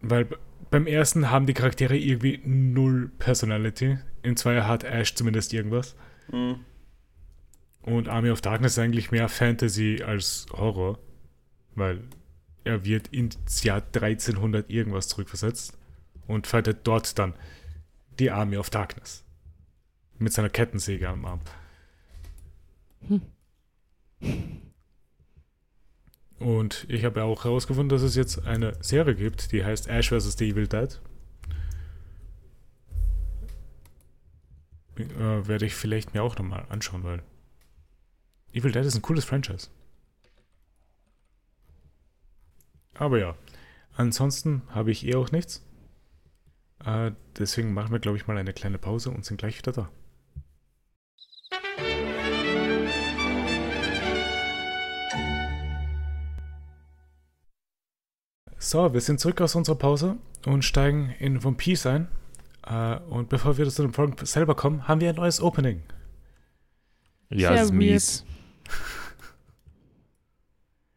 A: Weil beim ersten haben die Charaktere irgendwie null Personality. Im Zweier hat Ash zumindest irgendwas.
C: Hm.
A: Und Army of Darkness ist eigentlich mehr Fantasy als Horror. Weil er wird ins Jahr 1300 irgendwas zurückversetzt und fightet dort dann die Army of Darkness. Mit seiner Kettensäge am Arm. Und ich habe auch herausgefunden, dass es jetzt eine Serie gibt, die heißt Ash vs. The Evil Dead. Äh, werde ich vielleicht mir auch nochmal anschauen, weil Evil Dead ist ein cooles Franchise. Aber ja, ansonsten habe ich eh auch nichts. Äh, deswegen machen wir, glaube ich, mal eine kleine Pause und sind gleich wieder da. So, wir sind zurück aus unserer Pause und steigen in One Piece ein. Äh, und bevor wir zu den Folgen selber kommen, haben wir ein neues Opening.
D: Ja,
B: Sehr
D: es ist mies.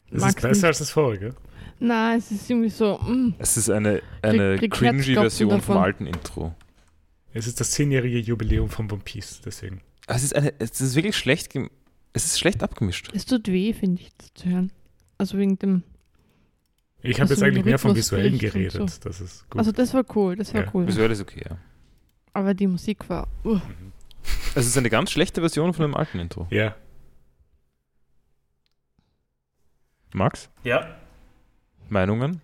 A: Es ist besser
B: nicht.
A: als das vorige.
B: Na, es ist irgendwie so, mm,
D: Es ist eine, eine
B: krieg
D: cringy Version vom alten Intro.
A: Es ist das zehnjährige Jubiläum von One Piece, deswegen.
D: Es ist, eine, es ist wirklich schlecht, es ist schlecht abgemischt.
B: es tut weh, finde ich, das zu hören. Also wegen dem,
A: Ich habe
B: Also
A: jetzt eigentlich mehr vom Visuellen geredet.
B: so.
A: Das ist gut.
B: also das war cool, das war
A: Ja,
B: cool.
D: Visuell ist okay, ja.
B: Aber die Musik war, uh,
A: Mhm.
D: Es ist eine ganz schlechte Version von dem alten Intro.
A: Ja,
D: Max,
C: Ja.
D: Meinungen?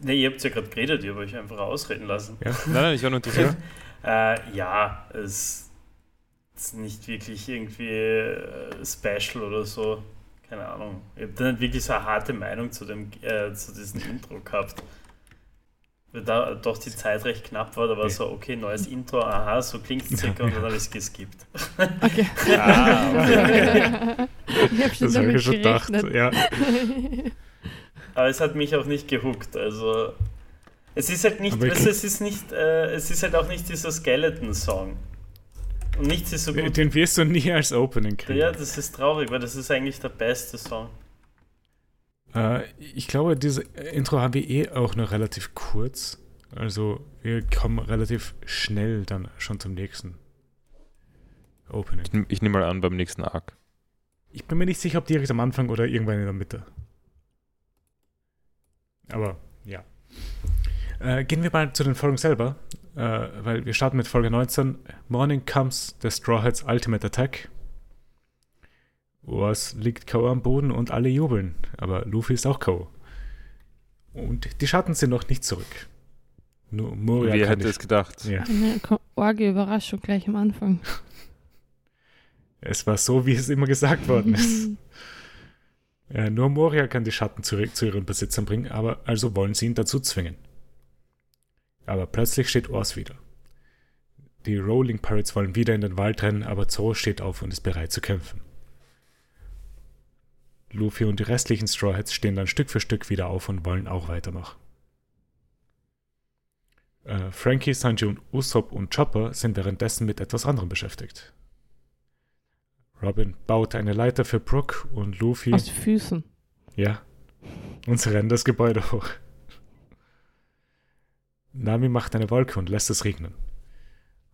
C: Ne, ihr habt ja gerade geredet, ihr habt euch einfach ausreden lassen.
A: ja.
D: Nein, nein, ich war nur interessiert.
C: Äh, ja, es ist nicht wirklich irgendwie äh, special oder so. Keine Ahnung. Ich habe da nicht wirklich so eine harte Meinung zu, dem, äh, zu diesem Intro gehabt. Weil da doch die Zeit recht knapp war, da war so, okay, neues Intro, aha, so klingt es circa und dann habe ich es geskippt.
B: okay.
D: Ah, okay.
B: ich habe schon
A: Das habe
B: damit
A: ich schon gedacht. Ja.
C: Aber es hat mich auch nicht gehuckt. Also es ist halt nicht, es ist nicht, äh, es ist halt auch nicht dieser Skeleton-Song. Und nichts ist so gut.
A: Den wirst du nie als Opening kriegen.
C: Ja, das ist traurig, weil das ist eigentlich der beste Song.
A: Äh, ich glaube, dieses Intro haben wir eh auch noch relativ kurz. Also wir kommen relativ schnell dann schon zum nächsten Opening.
D: Ich, ich nehme mal an, beim nächsten Arc.
A: Ich bin mir nicht sicher, ob direkt am Anfang oder irgendwann in der Mitte. Aber ja. Äh, gehen wir mal zu den Folgen selber, äh, weil wir starten mit Folge 19. Morning comes the Straw Hats Ultimate Attack. Was liegt K.O. am Boden und alle jubeln, aber Luffy ist auch K.O. Und die Schatten sind noch nicht zurück. Nur Moria
D: Wer
A: kann
D: hätte
A: nicht-
D: es gedacht?
A: Ja.
B: Eine ko- orge Überraschung gleich am Anfang.
A: Es war so, wie es immer gesagt worden ist. Äh, nur Moria kann die Schatten zurück zu ihren Besitzern bringen, aber also wollen sie ihn dazu zwingen. Aber plötzlich steht Ors wieder. Die Rolling Pirates wollen wieder in den Wald rennen, aber Zoro steht auf und ist bereit zu kämpfen. Luffy und die restlichen Straw Hats stehen dann Stück für Stück wieder auf und wollen auch weitermachen. Äh, Frankie, Sanji und Usopp und Chopper sind währenddessen mit etwas anderem beschäftigt. Robin baut eine Leiter für Brooke und Luffy.
B: Aus Füßen.
A: Ja. Und sie rennen das Gebäude hoch. Nami macht eine Wolke und lässt es regnen.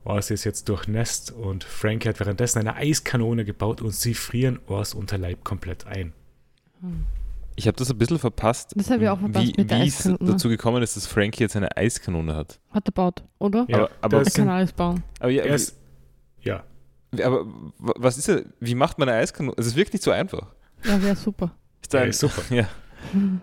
A: Ors ist jetzt durchnässt und Frankie hat währenddessen eine Eiskanone gebaut und sie frieren Ors Unterleib komplett ein.
D: Ich habe das ein bisschen verpasst.
B: Das habe ich auch verpasst
D: wie,
B: mit der
D: wie es dazu gekommen ist, dass Frankie jetzt eine Eiskanone hat.
B: Hat er baut, oder?
A: Ja,
D: aber aber,
B: Er kann alles bauen.
D: aber, ja,
A: er ist, ja,
D: wie, aber wa- was ist er? Wie macht man eine Eiskanone? Es ist wirklich nicht so einfach.
B: Ja, wäre super.
D: Ist da ein,
A: ist super.
D: Ja.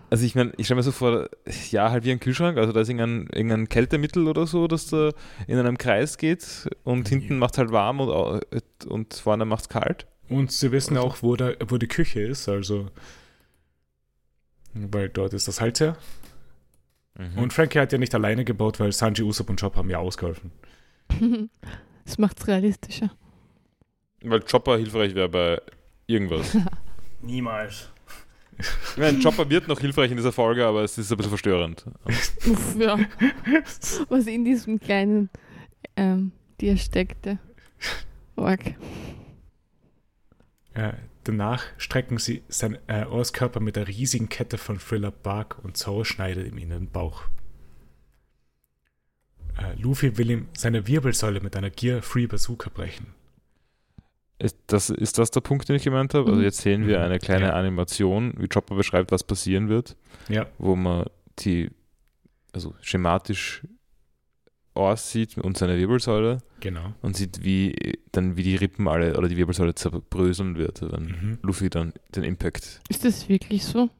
D: Also ich meine, ich stelle mir so vor, ja, halt wie ein Kühlschrank, also da ist irgendein, irgendein Kältemittel oder so, das da in einem Kreis geht und hinten macht halt warm und, und vorne macht es kalt.
A: Und sie wissen auch, wo, da, wo die Küche ist, also. Weil dort ist das Holz her.
D: Mhm.
A: Und Frankie hat ja nicht alleine gebaut, weil Sanji, Usopp und Chop haben ja ausgeholfen.
B: Das macht es realistischer.
D: Weil Chopper hilfreich wäre bei irgendwas.
C: Niemals.
D: Ich meine, Chopper wird noch hilfreich in dieser Folge, aber es ist ein bisschen verstörend.
B: Uff, ja. Was in diesem kleinen ähm, Tier steckte. Org.
A: Äh, danach strecken sie sein äh, Ors Körper mit der riesigen Kette von Thriller Bark und Zoro schneidet ihm in den Bauch. Äh, Luffy will ihm seine Wirbelsäule mit einer Gear Free Bazooka brechen.
D: Ist das, ist das der Punkt, den ich gemeint habe? Also
B: Mhm.
D: jetzt sehen wir
A: Mhm.
D: eine kleine
A: Ja.
D: Animation, wie Chopper beschreibt, was passieren wird,
A: Ja,
D: wo man die, also schematisch Ors sieht und seine Wirbelsäule
A: genau.
D: und sieht, wie dann wie die Rippen alle oder die Wirbelsäule zerbröseln wird, wenn
A: Mhm.
D: Luffy dann den Impact.
B: Ist das wirklich so?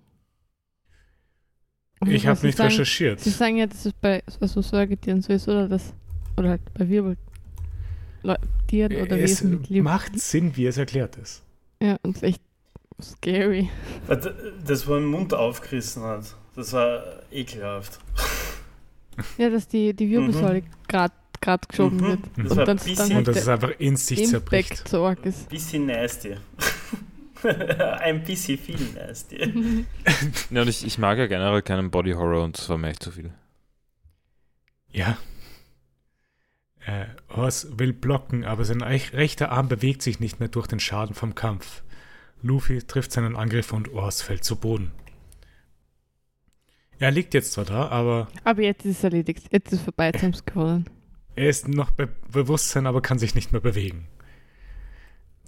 A: Ich
B: Weil
A: habe
B: Sie
A: nicht
B: sagen,
A: recherchiert.
B: Sie sagen ja, dass es bei also Säugetieren so ist, oder das? Oder halt bei Wirbel. Tieren oder
A: es
B: Wesen mit Leben.
A: macht Sinn, wie es erklärt ist.
B: Ja, und ist echt scary.
C: Das, wo er den Mund aufgerissen hat, das war ekelhaft.
B: Ja, dass die, die Wirbelsäule grad grad geschoben
C: Mhm.
B: wird.
C: Das
B: Und dann,
C: ein bisschen-
B: dann
A: Und
B: halt
A: dass es
B: der
A: einfach in sich zerbricht.
B: Impact so arg ist.
C: Bisschen nasty. Ein bisschen viel nasty.
D: Ja, und ich, ich mag ja generell keinen Body Horror und das war mir echt zu viel.
A: Ja. Äh, Ors will blocken, aber sein rech- rechter Arm bewegt sich nicht mehr durch den Schaden vom Kampf. Luffy trifft seinen Angriff und Ors fällt zu Boden. Er liegt jetzt zwar da, aber
B: Aber jetzt ist es erledigt. Jetzt ist vorbei, jetzt haben sie gewonnen.
A: er ist noch bei Bewusstsein, aber kann sich nicht mehr bewegen.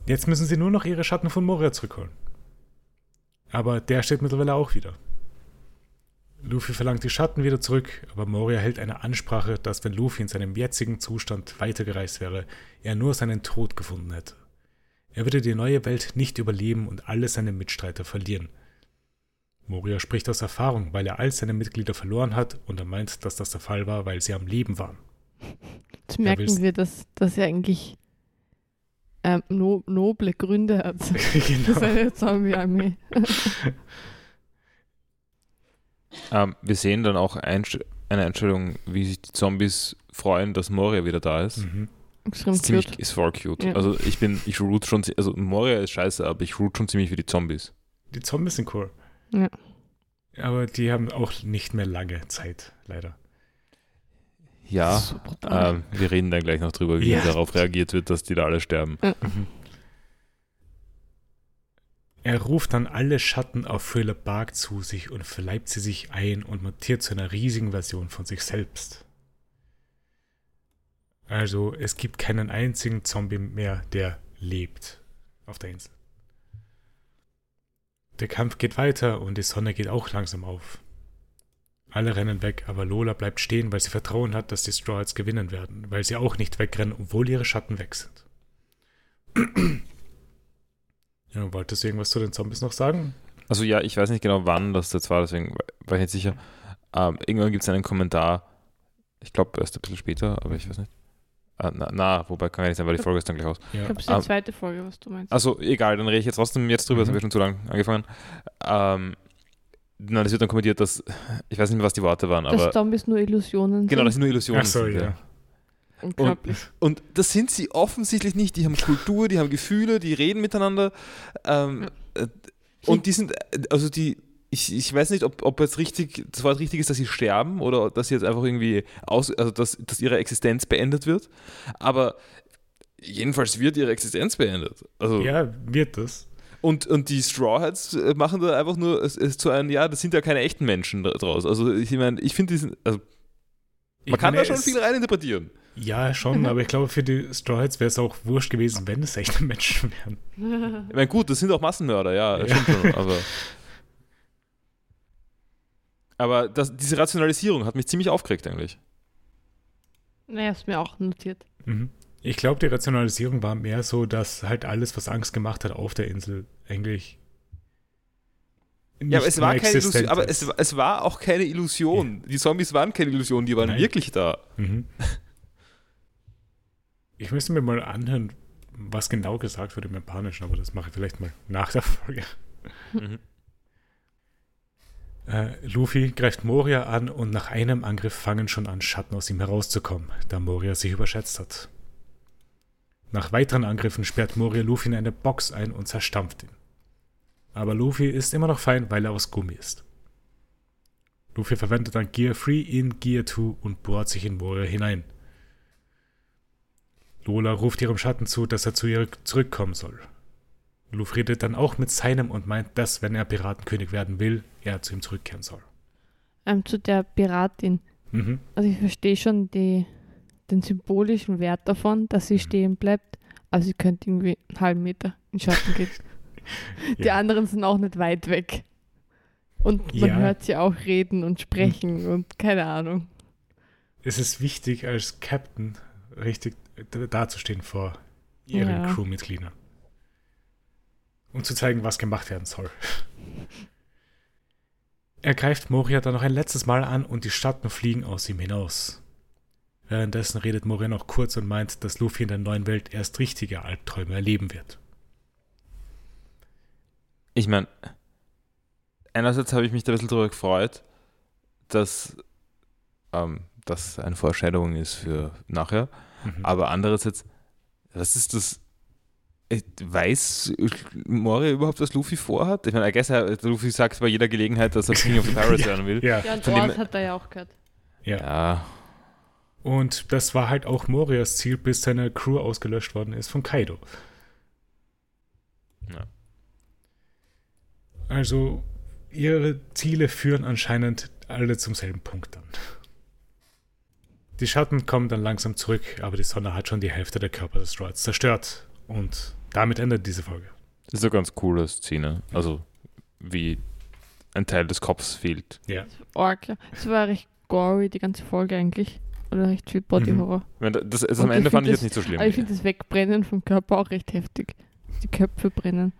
A: Jetzt müssen sie nur noch ihre Schatten von Moria zurückholen. Aber der steht mittlerweile auch wieder. Luffy verlangt die Schatten wieder zurück, aber Moria hält eine Ansprache, dass wenn Luffy in seinem jetzigen Zustand weitergereist wäre, er nur seinen Tod gefunden hätte. Er würde die neue Welt nicht überleben und alle seine Mitstreiter verlieren. Moria spricht aus Erfahrung, weil er all seine Mitglieder verloren hat und er meint, dass das der Fall war, weil sie am Leben waren.
B: Jetzt merken wir, dass, dass er eigentlich ähm, no, noble Gründe hat.
A: genau.
B: Seine Zombie-Armee.
D: Ähm, wir sehen dann auch Einst eine Einstellung, wie sich die Zombies freuen, dass Moria wieder da ist.
A: Mhm.
B: Extrem
D: Ist, ziemlich,
B: cute.
D: ist voll cute.
B: Ja.
D: Also ich bin, ich root schon, also Moria ist scheiße, aber ich root schon ziemlich für die Zombies.
A: Die Zombies sind cool.
B: Ja.
A: Aber die haben auch nicht mehr lange Zeit, leider.
D: Ja, ähm, wir reden dann gleich noch drüber, wie
A: Ja.
D: darauf reagiert wird, dass die da alle sterben.
A: Mhm. Er ruft dann alle Schatten auf Thriller Bark zu sich und verleibt sie sich ein und montiert zu einer riesigen Version von sich selbst. Also es gibt keinen einzigen Zombie mehr, der lebt auf der Insel. Der Kampf geht weiter und die Sonne geht auch langsam auf. Alle rennen weg, aber Lola bleibt stehen, weil sie Vertrauen hat, dass die Straw gewinnen werden, weil sie auch nicht wegrennen, obwohl ihre Schatten weg sind. Ja, wolltest du irgendwas zu den Zombies noch sagen?
D: Also ja, ich weiß nicht genau, wann das jetzt war, deswegen war ich nicht sicher. Ähm, irgendwann gibt es einen Kommentar, ich glaube erst ein bisschen später, aber ich weiß nicht, Äh, na, na, wobei kann ja nicht sein, weil die Folge ist dann gleich aus.
B: Ich
A: Ja.
B: glaube, es ist die
D: Ah.
B: zweite Folge, was du meinst.
D: Also egal, dann rede ich jetzt trotzdem jetzt drüber, das
A: Mhm.
D: habe ich schon zu lang angefangen. Ähm, na, das wird dann kommentiert, dass, ich weiß nicht mehr, was die Worte waren,
B: dass
D: aber
B: Zombies nur Illusionen
D: genau, das
B: sind.
D: nur Illusionen.
A: Ach so,
D: sind,
A: ja.
B: Unglaublich.
D: Und das sind sie offensichtlich nicht. Die haben Kultur, die haben Gefühle, die reden miteinander. Ähm, äh, und die sind, also die, ich, ich weiß nicht, ob, ob jetzt richtig, das Wort richtig ist, dass sie sterben oder dass sie jetzt einfach irgendwie aus, also dass, dass ihre Existenz beendet wird. Aber jedenfalls wird ihre Existenz beendet. Also,
A: ja, wird das.
D: und, und die Straw Hats äh, machen da einfach nur es, es zu einem, ja, das sind ja keine echten Menschen draus. Also ich meine, ich finde diesen, also
A: Ich
D: man kann
A: meine,
D: da schon viel reininterpretieren.
A: Ja, schon, aber ich glaube, für die Straw Hats wäre es auch wurscht gewesen, wenn es echte Menschen wären.
D: Ich meine, gut, das sind auch Massenmörder, ja,
A: Ja.
D: stimmt schon, aber. Aber das, diese Rationalisierung hat mich ziemlich aufgeregt eigentlich.
B: naja, ist mir auch notiert.
A: Mhm. Ich glaube, die Rationalisierung war mehr so, dass halt alles, was Angst gemacht hat auf der Insel, eigentlich.
D: Ja, aber
A: nicht
D: es war
A: mehr
D: keine Illusion, aber es, es war auch keine Illusion. Die Zombies waren keine Illusion, die waren
A: Nein.
D: wirklich da.
A: Mhm. Ich müsste mir mal anhören, was genau gesagt wird im Japanischen, aber das mache ich vielleicht mal nach der Folge.
D: Mhm.
A: Äh, Luffy greift Moria an und nach einem Angriff fangen schon an, Schatten aus ihm herauszukommen, da Moria sich überschätzt hat. Nach weiteren Angriffen sperrt Moria Luffy in eine Box ein und zerstampft ihn. Aber Luffy ist immer noch fein, weil er aus Gummi ist. Luffy verwendet dann Gear 3 in Gear 2 und bohrt sich in Moria hinein. Lola ruft ihrem Schatten zu, dass er zu ihr zurückkommen soll. Luffy redet dann auch mit seinem und meint, dass, wenn er Piratenkönig werden will, er zu ihm zurückkehren soll.
B: Ähm, zu der Piratin.
A: Mhm.
B: Also ich verstehe schon die, den symbolischen Wert davon, dass sie
A: Mhm.
B: stehen bleibt, aber sie könnte irgendwie einen halben Meter in den Schatten gehen. Die
A: Ja.
B: anderen sind auch nicht weit weg. Und man
A: Ja.
B: hört sie auch reden und sprechen und keine Ahnung.
A: Es ist wichtig, als Captain richtig dazustehen vor ihren
B: Ja.
A: Crewmitgliedern. Um zu zeigen, was gemacht werden soll. Er greift Moria dann noch ein letztes Mal an und die Schatten fliegen aus ihm hinaus. Währenddessen redet Moria noch kurz und meint, dass Luffy in der neuen Welt erst richtige Albträume erleben wird.
D: Ich meine, einerseits habe ich mich da ein bisschen darüber gefreut, dass ähm, das eine Vorstellung ist für nachher.
A: Mhm.
D: Aber andererseits, was ist das? Äh, Weiß Moria überhaupt, was Luffy vorhat? Ich meine, I guess, er, Luffy sagt bei jeder Gelegenheit, dass er King of the Pirates werden will.
A: ja,
B: Ja, und
D: Von dem-
B: hat er ja auch gehört.
A: ja.
D: Ja,
A: Und das war halt auch Morias Ziel, bis seine Crew ausgelöscht worden ist von Kaido.
D: Ja.
A: Also, ihre Ziele führen anscheinend alle zum selben Punkt an. Die Schatten kommen dann langsam zurück, aber die Sonne hat schon die Hälfte der Körper des Droids zerstört. Und damit endet diese Folge.
D: das ist eine ganz coole Szene. Also, wie ein Teil des Kopfs fehlt.
A: Ja.
B: Ja. Es war recht gory, die ganze Folge eigentlich. Oder recht viel Body
A: Mhm.
D: Das, das am Ende fand ich jetzt
B: das-
D: nicht so schlimm.
B: Aber ich finde das Wegbrennen vom Körper auch recht heftig. Die Köpfe brennen.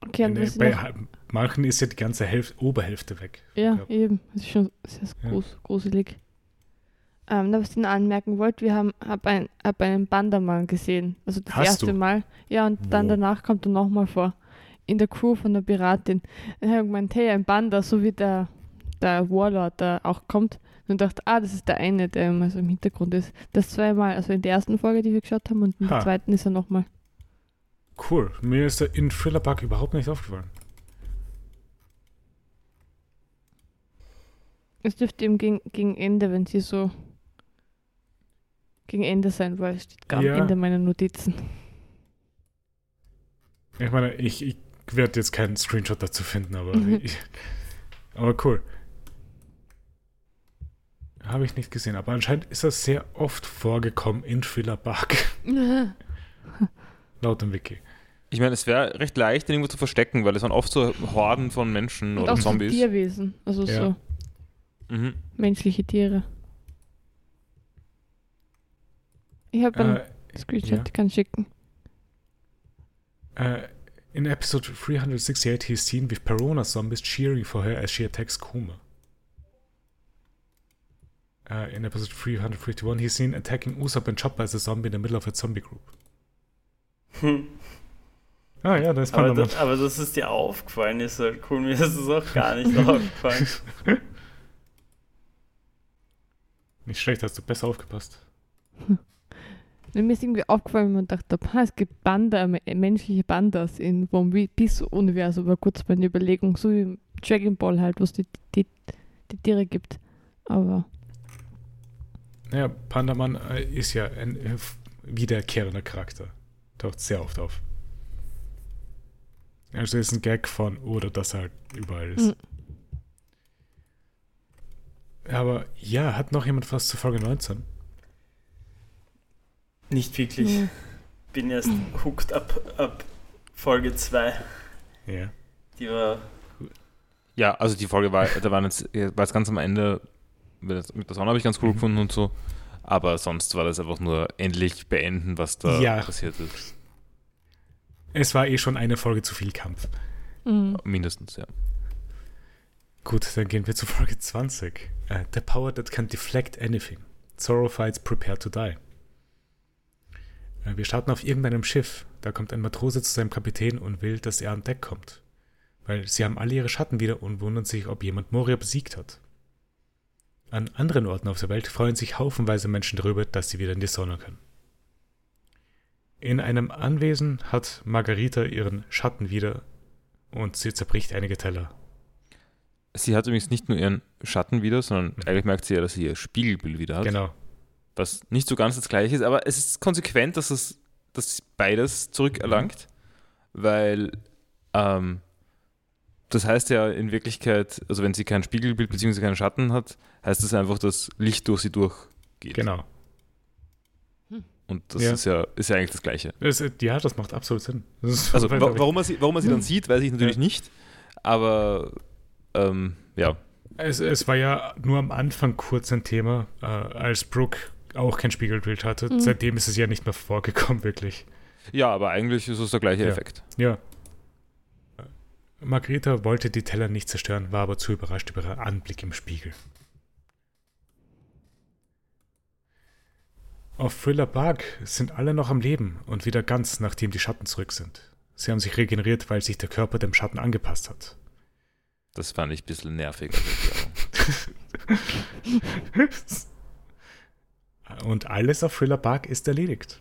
B: Okay, und was
A: Bei manchen ist ja die ganze Hälfte, Oberhälfte weg.
B: ja,
A: Ja.
B: eben. Das ist schon sehr
A: Ja.
B: groß, gruselig. Ähm, was ich noch anmerken wollte, wir haben hab ein, hab einen Bandermann gesehen. Also das
A: Hast
B: erste
A: du?
B: Mal. Ja, und dann
A: Wo?
B: danach kommt er nochmal vor. In der Crew von der Piratin. Dann habe ich gemeint, hey, ein Banda, so wie der, der Warlord da auch kommt. Und dachte, ah, das ist der eine, der immer so im Hintergrund ist. Das zweimal, also in der ersten Folge, die wir geschaut haben, und in der
A: Ha.
B: zweiten ist er nochmal.
A: Cool. Mir ist er in Thriller Park überhaupt nicht aufgefallen.
B: Es dürfte eben gegen, gegen Ende, wenn sie so gegen Ende sein, weil es steht gar
A: Ja.
B: am Ende meiner Notizen.
A: Ich meine, ich, ich werde jetzt keinen Screenshot dazu finden, aber,
B: Mhm.
A: ich, aber cool. Habe ich nicht gesehen, aber anscheinend ist das sehr oft vorgekommen in Thriller Park, laut dem Wiki.
D: Ich meine, es wäre recht leicht, den irgendwo zu verstecken, weil es waren oft so Horden von Menschen
B: Und
D: oder
B: auch so
D: Zombies.
B: Tierwesen, also
A: Ja.
B: so
D: Mhm.
B: menschliche Tiere. Ich habe einen
A: Äh,
B: Screenshot,
A: ja.
B: ich kann schicken.
A: äh, in episode 368 he's seen with Perona zombies cheering for her as she attacks Kuma. uh, in episode 351, he's seen attacking Usopp and Chopper as a zombie in the middle of a zombie group.
C: Hm.
A: Ah ja, da ist
C: Aber,
A: Pandaman.
C: das, aber dass es dir aufgefallen ist, halt cool. Mir ist es auch gar nicht aufgefallen.
A: Nicht schlecht, hast du besser aufgepasst.
B: Mir ist irgendwie aufgefallen, wenn man dachte, es gibt Panda, äh, menschliche Pandas in One Piece-Universum, war kurz meine Überlegung, so wie im Dragon Ball halt, wo es die, die, die Tiere gibt. Aber
A: Naja, Pandaman äh, ist ja ein äh, wiederkehrender Charakter. Taucht sehr oft auf. Also ist ein Gag von, oder dass er halt überall ist.
B: Mhm.
A: Aber ja, hat noch jemand was zur Folge 19?
C: Nicht wirklich.
B: ja.
C: Bin erst hooked ab, ab Folge 2.
A: Ja.
C: Die war.
D: Ja, also die Folge war, da waren jetzt, war jetzt ganz am Ende, mit der- Sonne habe ich ganz cool
A: Mhm.
D: gefunden und so. Aber sonst war das einfach nur endlich beenden, was da
A: Ja.
D: passiert ist.
A: Es war eh schon eine Folge zu viel Kampf.
B: Mhm.
D: Mindestens, ja.
A: Gut, dann gehen wir zu Folge 20. Äh, the power that can deflect anything. Zoro fights prepare to die. Äh, wir starten auf irgendeinem Schiff. Da kommt ein Matrose zu seinem Kapitän und will, dass er an Deck kommt. Weil sie haben alle ihre Schatten wieder und wundern sich, ob jemand Moria besiegt hat. An anderen Orten auf der Welt freuen sich haufenweise Menschen darüber, dass sie wieder in die Sonne können. In einem Anwesen hat Margarita ihren Schatten wieder und sie zerbricht einige Teller.
D: Sie hat übrigens nicht nur ihren Schatten wieder, sondern eigentlich merkt sie ja, dass sie ihr Spiegelbild wieder hat.
A: Genau.
D: Was nicht so ganz das gleiche ist, aber es ist konsequent, dass es dass beides zurückerlangt, weil ähm, das heißt ja in Wirklichkeit, also wenn sie kein Spiegelbild bzw. keinen Schatten hat, heißt das einfach, dass Licht durch sie durchgeht.
A: Genau.
D: Und das
A: Ja.
D: ist ja ist ja eigentlich das Gleiche.
A: Das, ja, das macht absolut Sinn.
D: Also wa warum man sie, warum man sie dann
B: Mhm.
D: sieht, weiß ich natürlich
A: Ja.
D: nicht. Aber ähm, ja,
A: es, es war ja nur am Anfang kurz ein Thema, äh, als Brooke auch kein Spiegelbild hatte.
B: Mhm.
A: Seitdem ist es ja nicht mehr vorgekommen, wirklich.
D: ja, aber eigentlich ist es der gleiche
A: Ja.
D: Effekt.
A: Ja. Margareta wollte die Teller nicht zerstören, war aber zu überrascht über ihren Anblick im Spiegel. Auf Thriller Bark sind alle noch am Leben und wieder ganz, nachdem die Schatten zurück sind. Sie haben sich regeneriert, weil sich der Körper dem Schatten angepasst hat.
D: Das fand ich ein bisschen nervig.
A: Und alles auf Thriller Bark ist erledigt.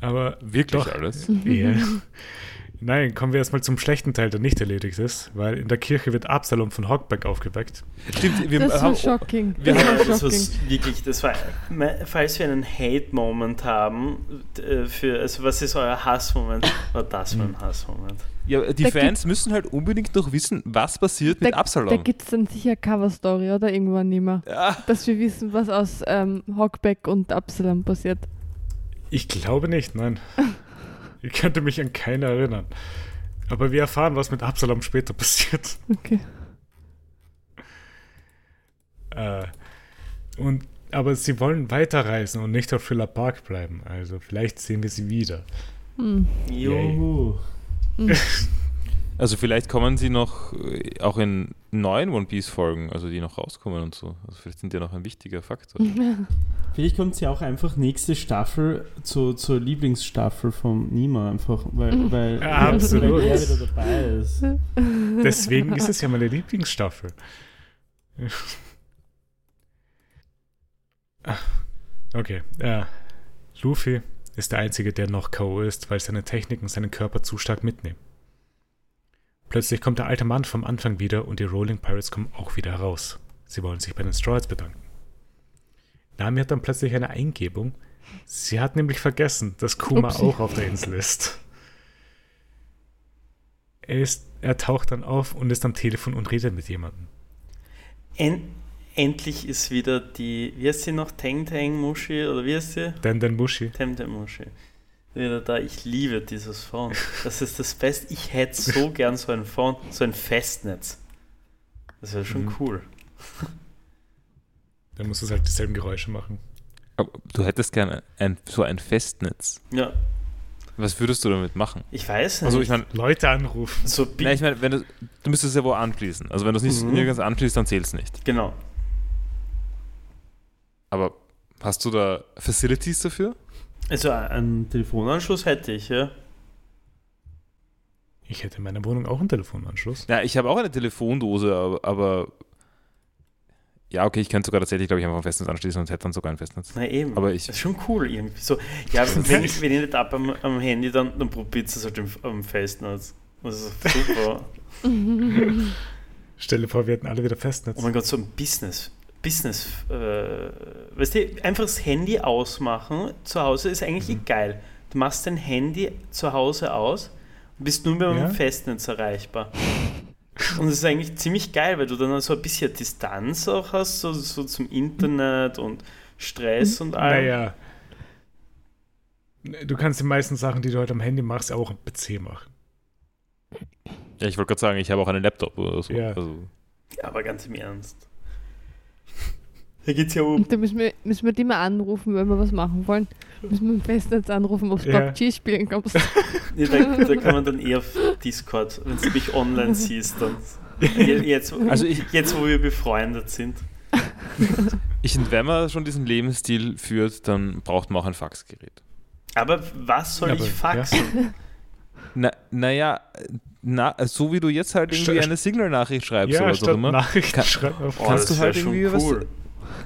A: Aber
D: Wirklich
A: Doch.
D: alles?
A: Ja. Nein, kommen wir erstmal zum schlechten Teil, der nicht erledigt ist, weil in der Kirche wird Absalom von Hockback aufgeweckt.
D: Stimmt, wir
B: Das war
D: haben,
B: shocking.
D: wir
B: Das
C: Ja,
B: war
C: das war
B: shocking.
C: s- wirklich, das war, falls wir einen Hate-Moment haben, äh, für, also was ist euer Hass-Moment? War das mein Hass-Moment?
D: Ja, die
B: Da
D: Fans müssen halt unbedingt noch wissen, was passiert mit
B: Da
D: Absalom.
B: gibt es dann sicher Cover-Story oder irgendwann nicht mehr.
D: ja,
B: Dass wir wissen, was aus ähm, Hockback und Absalom passiert.
A: Ich glaube nicht, nein. Ich könnte mich an keine erinnern. Aber wir erfahren, was mit Absalom später passiert.
B: Okay.
A: Äh, und, aber sie wollen weiterreisen und nicht auf Thriller Park bleiben. Also vielleicht sehen wir sie wieder.
B: Hm.
E: Juhu.
D: also vielleicht kommen sie noch äh, auch in neuen One Piece Folgen, also die noch rauskommen und so. Also vielleicht sind die noch ein wichtiger Faktor.
E: Vielleicht kommt sie auch einfach nächste Staffel zu, zur Lieblingsstaffel vom Nima, einfach weil, weil,
A: Ja, absolut.
E: weil er wieder dabei ist.
A: Deswegen ist es ja meine Lieblingsstaffel. Ah, Okay. Äh, Luffy ist der Einzige, der noch K.O. ist, weil seine Techniken seinen Körper zu stark mitnehmen. Plötzlich kommt der alte Mann vom Anfang wieder und die Rolling Pirates kommen auch wieder heraus. Sie wollen sich bei den Straws bedanken. Nami hat dann plötzlich eine Eingebung. Sie hat nämlich vergessen, dass Kuma
B: Upsi.
A: auch auf der Insel ist. Er, ist. er taucht dann auf und ist am Telefon und redet mit jemandem.
C: En endlich ist wieder die, wie heißt sie noch? Teng Teng Mushi oder wie heißt sie?
A: Denn den Mushi.
C: Temtem Mushi. Wieder da, ich liebe dieses Phone. Das ist das Beste. Ich hätte so gern so ein Phone, so ein Festnetz. Das wäre schon
A: Mhm.
C: cool.
A: Dann muss es halt dieselben Geräusche machen.
D: Aber du hättest gerne ein, so ein Festnetz.
C: Ja,
D: Was würdest du damit machen?
C: ich weiß nicht.
D: Also ich meine,
A: Leute anrufen.
C: so
D: nein, ich meine, wenn du, du müsstest es ja wo anschließen. Also wenn du es nicht
C: Mhm.
D: nirgends anschließt, dann zählt es nicht.
C: Genau.
D: Aber hast du da Facilities dafür?
C: Also einen Telefonanschluss hätte ich, ja.
A: Ich hätte in meiner Wohnung auch einen Telefonanschluss.
D: Ja, ich habe auch eine Telefondose, aber, aber ja, okay, ich könnte sogar tatsächlich, glaube ich, einfach ein Festnetz anschließen und hätte dann sogar ein Festnetz.
C: Na eben.
D: Aber ich-
C: Das ist schon cool irgendwie. So, ja, wenn ich, wenn ich nicht ab am, am Handy, dann, dann probiert es halt am, am Festnetz. Das ist super.
A: Stell dir vor, wir hätten alle wieder Festnetz.
C: Oh mein Gott, so ein Business. Business, äh, weißt du, einfach das Handy ausmachen zu Hause ist eigentlich eh geil. Du machst dein Handy zu Hause aus und bist nur mehr
A: Ja.
C: mit dem Festnetz erreichbar. Und das ist eigentlich ziemlich geil, weil du dann so ein bisschen Distanz auch hast, so, so zum Internet und Stress und allem.
A: Naja. Du kannst die meisten Sachen, die du heute am Handy machst, auch am PC machen.
D: Ja, ich wollte gerade sagen, ich habe auch einen Laptop oder so.
A: Ja.
D: Also,
C: Ja, aber ganz im Ernst. Hier geht es ja um.
B: Da müssen wir, müssen wir die mal anrufen, wenn wir was machen wollen. Müssen wir im Festnetz anrufen, ob du
A: Ja.
B: PUBG spielen kommst.
C: Nee, da, da kann man dann eher auf Discord, wenn du mich online siehst, dann. Je- Jetzt,
D: Also ich-
C: jetzt, wo wir befreundet sind.
D: ich finde, wenn man schon diesen Lebensstil führt, dann braucht man auch ein Faxgerät.
C: Aber was soll
A: Ja, aber-
C: ich faxen?
D: Na, naja, na, so wie du jetzt halt irgendwie eine Signal-Nachricht schreibst
A: Ja,
D: oder was
A: statt
D: immer,
A: Nachrichten
D: Kann-
A: schreiben auf
C: Oh,
D: Kannst du halt irgendwie was-
C: cool.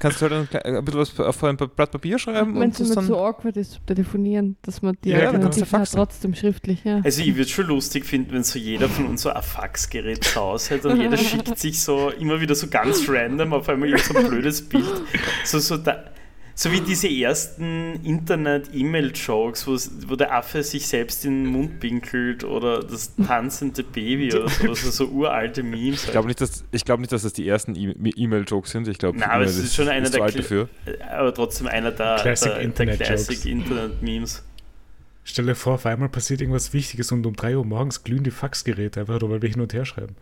D: kannst du halt ein, ein bisschen was auf ein Blatt Papier schreiben
B: Wenn es immer zu awkward ist Telefonieren, dass man die
A: Ja,
D: du
B: Alternativen hat, trotzdem schriftlich, ja.
C: Also ich würde es schon lustig finden, wenn so jeder von uns so ein Faxgerät zu Hause hat und jeder schickt sich so immer wieder so ganz random auf einmal irgend so ein blödes Bild. So, so, da, so wie diese ersten Internet-E-Mail-Jokes, wo der Affe sich selbst in den Mund pinkelt oder das tanzende Baby oder so, also so uralte Memes.
D: Ich glaube nicht, dass, ich glaub nicht, dass das die ersten E- E-Mail-Jokes sind. Ich glaube,
C: aber es ist schon einer
D: zu
C: der
D: alt dafür.
C: aber trotzdem einer der,
A: Classic
C: der, der
A: Internet-Jokes.
C: Classic Internet-Memes.
A: Stell dir vor, auf einmal passiert irgendwas Wichtiges und um 3 Uhr morgens glühen die Faxgeräte einfach nur, weil wir hin und her schreiben.